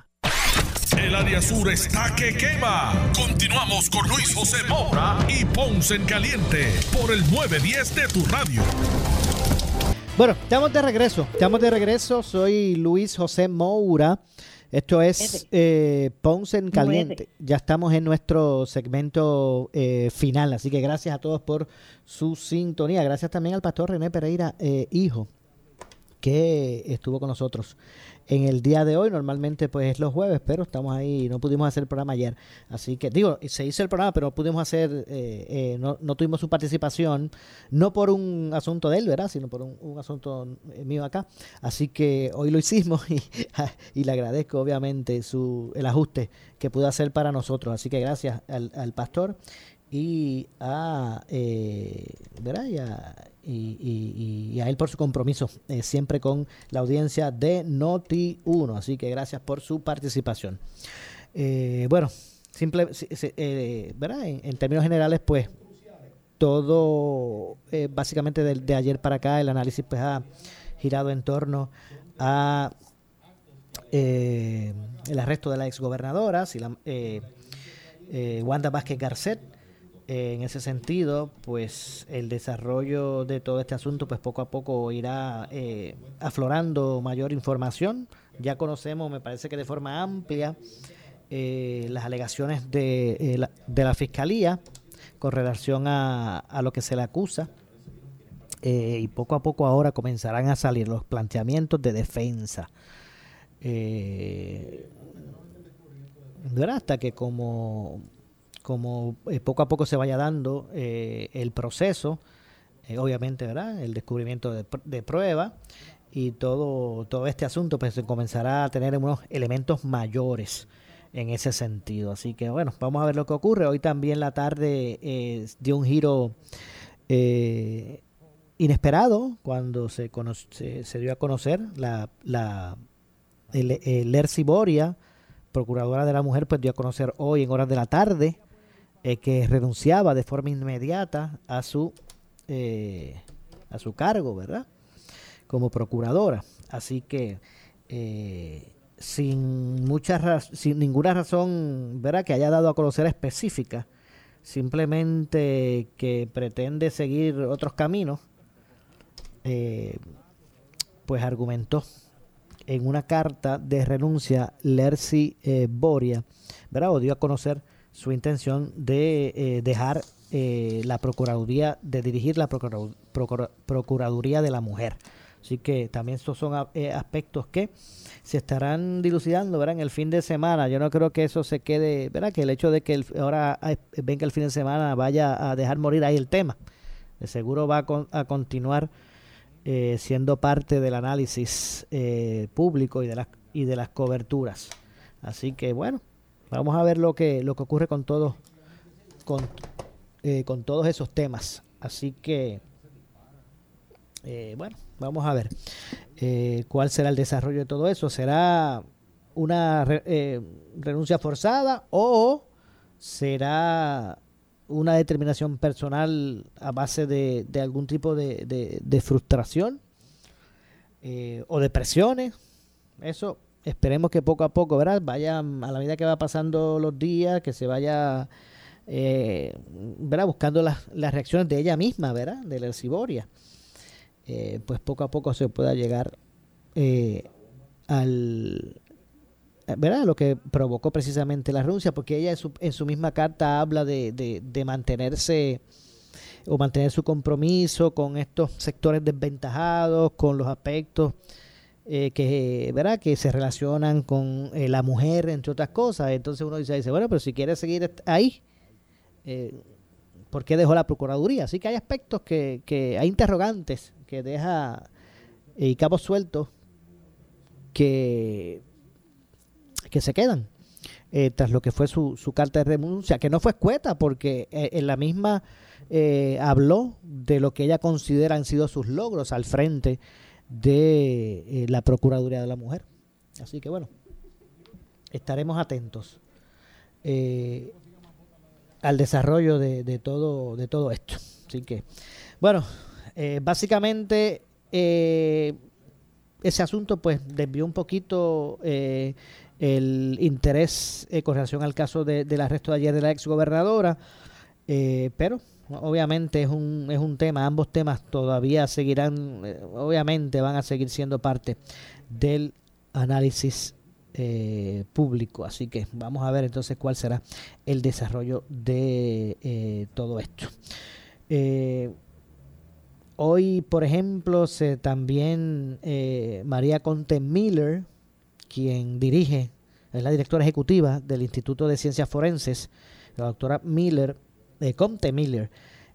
El área sur está que quema. Continuamos con Luis José Moura y Ponce en Caliente por el 910 de tu radio. Bueno, estamos de regreso. Estamos de regreso. Soy Luis José Moura. Esto es eh, Ponce en Caliente. Ya estamos en nuestro segmento eh, final, así que gracias a todos por su sintonía. Gracias también al pastor René Pereira, eh, hijo, que estuvo con nosotros en el día de hoy. Normalmente pues es los jueves, pero estamos ahí, no pudimos hacer el programa ayer. Así que digo, se hizo el programa, pero pudimos hacer, eh, eh, no, no, tuvimos su participación, no por un asunto de él, ¿verdad? Sino por un, asunto mío acá. Así que hoy lo hicimos y, y, le agradezco obviamente su, el ajuste que pudo hacer para nosotros. Así que gracias al, al pastor y a, eh, ¿verdad? Y a, y, a él por su compromiso eh, siempre con la audiencia de Noti1. Así que gracias por su participación. Eh, bueno, simple, eh. En, términos generales, pues todo, básicamente de, ayer para acá, el análisis pues ha girado en torno a el arresto de la exgobernadora, si la, Wanda Vázquez Garcet, en ese sentido, pues el desarrollo de todo este asunto, pues poco a poco irá eh, aflorando mayor información. Ya conocemos, me parece que de forma amplia, eh, las alegaciones de, eh, la, de, la, Fiscalía con relación a, a lo que se le acusa. y poco a poco ahora comenzarán a salir los planteamientos de defensa. hasta que como como eh, poco a poco se vaya dando eh, el proceso, eh, obviamente, ¿verdad? El descubrimiento de, de prueba y todo, todo este asunto, pues comenzará a tener unos elementos mayores en ese sentido. Así que bueno, vamos a ver lo que ocurre. Hoy también la tarde dio un giro inesperado cuando se, se, dio a conocer la, la el, el Boria, procuradora de la mujer, pues dio a conocer hoy en horas de la tarde eh, que renunciaba de forma inmediata a su, eh, a su cargo, ¿verdad? Como procuradora. Así que eh, sin, mucha sin ninguna razón, ¿verdad? Que haya dado a conocer específica, simplemente que pretende seguir otros caminos, pues argumentó en una carta de renuncia Lercy Boria, ¿verdad? O dio a conocer su intención de eh, dejar eh, la Procuraduría, de dirigir la Procuraduría de la Mujer. Así que también estos son eh, aspectos que se estarán dilucidando ¿verdad? en el fin de semana. Yo no creo que eso se quede, ¿verdad? que el hecho de que el, ahora venga el fin de semana vaya a dejar morir ahí el tema. De seguro va a, a continuar siendo parte del análisis público y de, las, y de las coberturas. Así que bueno, Vamos a ver lo que, lo que ocurre con todos, con, eh, con todos esos temas. Así que, eh, bueno, vamos a ver eh, cuál será el desarrollo de todo eso. ¿Será una renuncia forzada o será una determinación personal a base de, de algún tipo de, de frustración o de presiones? Eso esperemos que poco a poco, ¿verdad? Vaya a la medida que va pasando los días, que se vaya, eh, ¿verdad? Buscando las, las reacciones de ella misma, ¿verdad? De la Erciboria. Eh, pues poco a poco se pueda llegar eh, al, ¿verdad? Lo que provocó precisamente la renuncia, porque ella en su, en su misma carta habla de, de, de mantenerse o mantener su compromiso con estos sectores desventajados, con los aspectos eh, que, ¿verdad? que se relacionan con eh, la mujer, entre otras cosas. Entonces uno dice, bueno, pero si quiere seguir ahí, eh, ¿por qué dejó la Procuraduría? Así que hay aspectos que, que hay interrogantes que deja y cabos sueltos que, que se quedan. tras lo que fue su, su carta de renuncia, que no fue escueta porque en la misma habló de lo que ella considera han sido sus logros al frente de eh, la Procuraduría de la Mujer. Así que bueno, estaremos atentos eh, al desarrollo de, todo, de todo esto. Así que, bueno, eh, básicamente ese asunto pues desvió un poquito el interés eh, con relación al caso del arresto de ayer de la exgobernadora, eh, pero obviamente es un, es un tema, ambos temas todavía seguirán, eh, obviamente van a seguir siendo parte del análisis eh, público. Así que vamos a ver entonces cuál será el desarrollo de todo esto. hoy, por ejemplo, se también María Conte Miller, quien dirige, es la directora ejecutiva del Instituto de Ciencias Forenses, la doctora Miller, Comte Miller,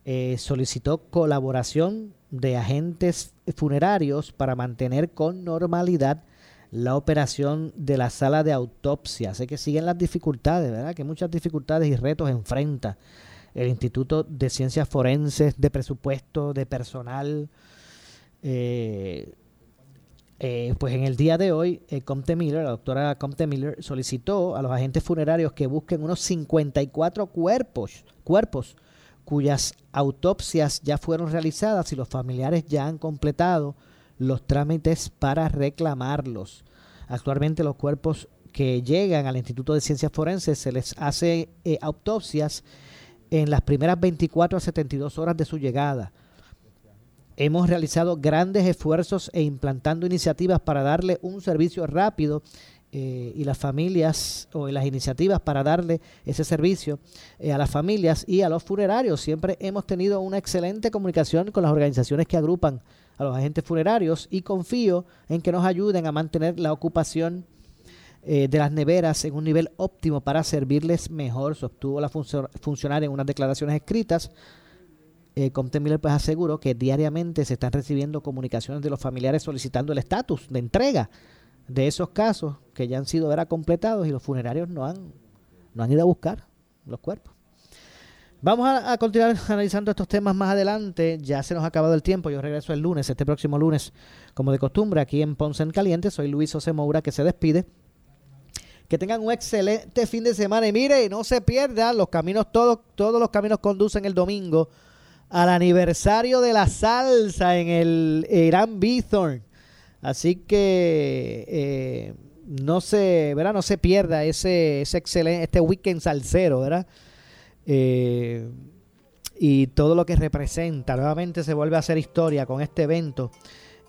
eh, solicitó colaboración de agentes funerarios para mantener con normalidad la operación de la sala de autopsia. Sé que siguen las dificultades, ¿verdad? Que muchas dificultades y retos enfrenta el Instituto de Ciencias Forenses, de presupuesto, de personal. Eh, eh, pues en el día de hoy, eh, Comte Miller, la doctora Comte Miller, solicitó a los agentes funerarios que busquen unos 54 cuerpos, cuerpos cuyas autopsias ya fueron realizadas y los familiares ya han completado los trámites para reclamarlos. Actualmente los cuerpos que llegan al Instituto de Ciencias Forenses se les hace eh, autopsias en las primeras 24 a 72 horas de su llegada Hemos realizado grandes esfuerzos e implantando iniciativas para darle un servicio rápido eh, y las familias o las iniciativas para darle ese servicio eh, a las familias y a los funerarios. Siempre hemos tenido una excelente comunicación con las organizaciones que agrupan a los agentes funerarios y confío en que nos ayuden a mantener la ocupación eh, de las neveras en un nivel óptimo para servirles mejor, sostuvo la funcionaria en unas declaraciones escritas eh, Comte Miller pues aseguró que diariamente se están recibiendo comunicaciones de los familiares solicitando el estatus de entrega de esos casos que ya han sido verá, completados y los funerarios no han, no han ido a buscar los cuerpos. Vamos a, continuar analizando estos temas más adelante. Ya se nos ha acabado el tiempo. Yo regreso el lunes, este próximo lunes, como de costumbre, aquí en Ponce en Caliente. Soy Luis José Moura que se despide. Que tengan un excelente fin de semana. Y mire, no se pierdan los caminos, todos, todos los caminos conducen el domingo al aniversario de la salsa en el Irán Bithorn. Así que eh, no se, ¿verdad? No se pierda ese, ese excelente, este weekend salsero, ¿verdad? Eh, y todo lo que representa. Nuevamente se vuelve a hacer historia con este evento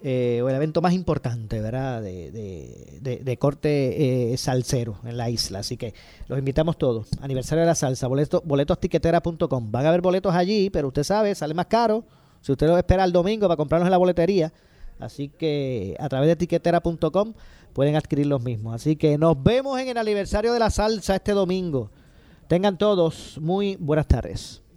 eh, o el evento más importante, ¿verdad? De, de, corte eh, salsero en la isla. Así que los invitamos todos. Aniversario de la salsa, boletos, boletostiquetera.com. Van a haber boletos allí, pero usted sabe, sale más caro. Si usted lo espera el domingo para comprarlos en la boletería. Así que a través de tiquetera.com pueden adquirir los mismos. Así que nos vemos en el aniversario de la salsa este domingo. Tengan todos muy buenas tardes.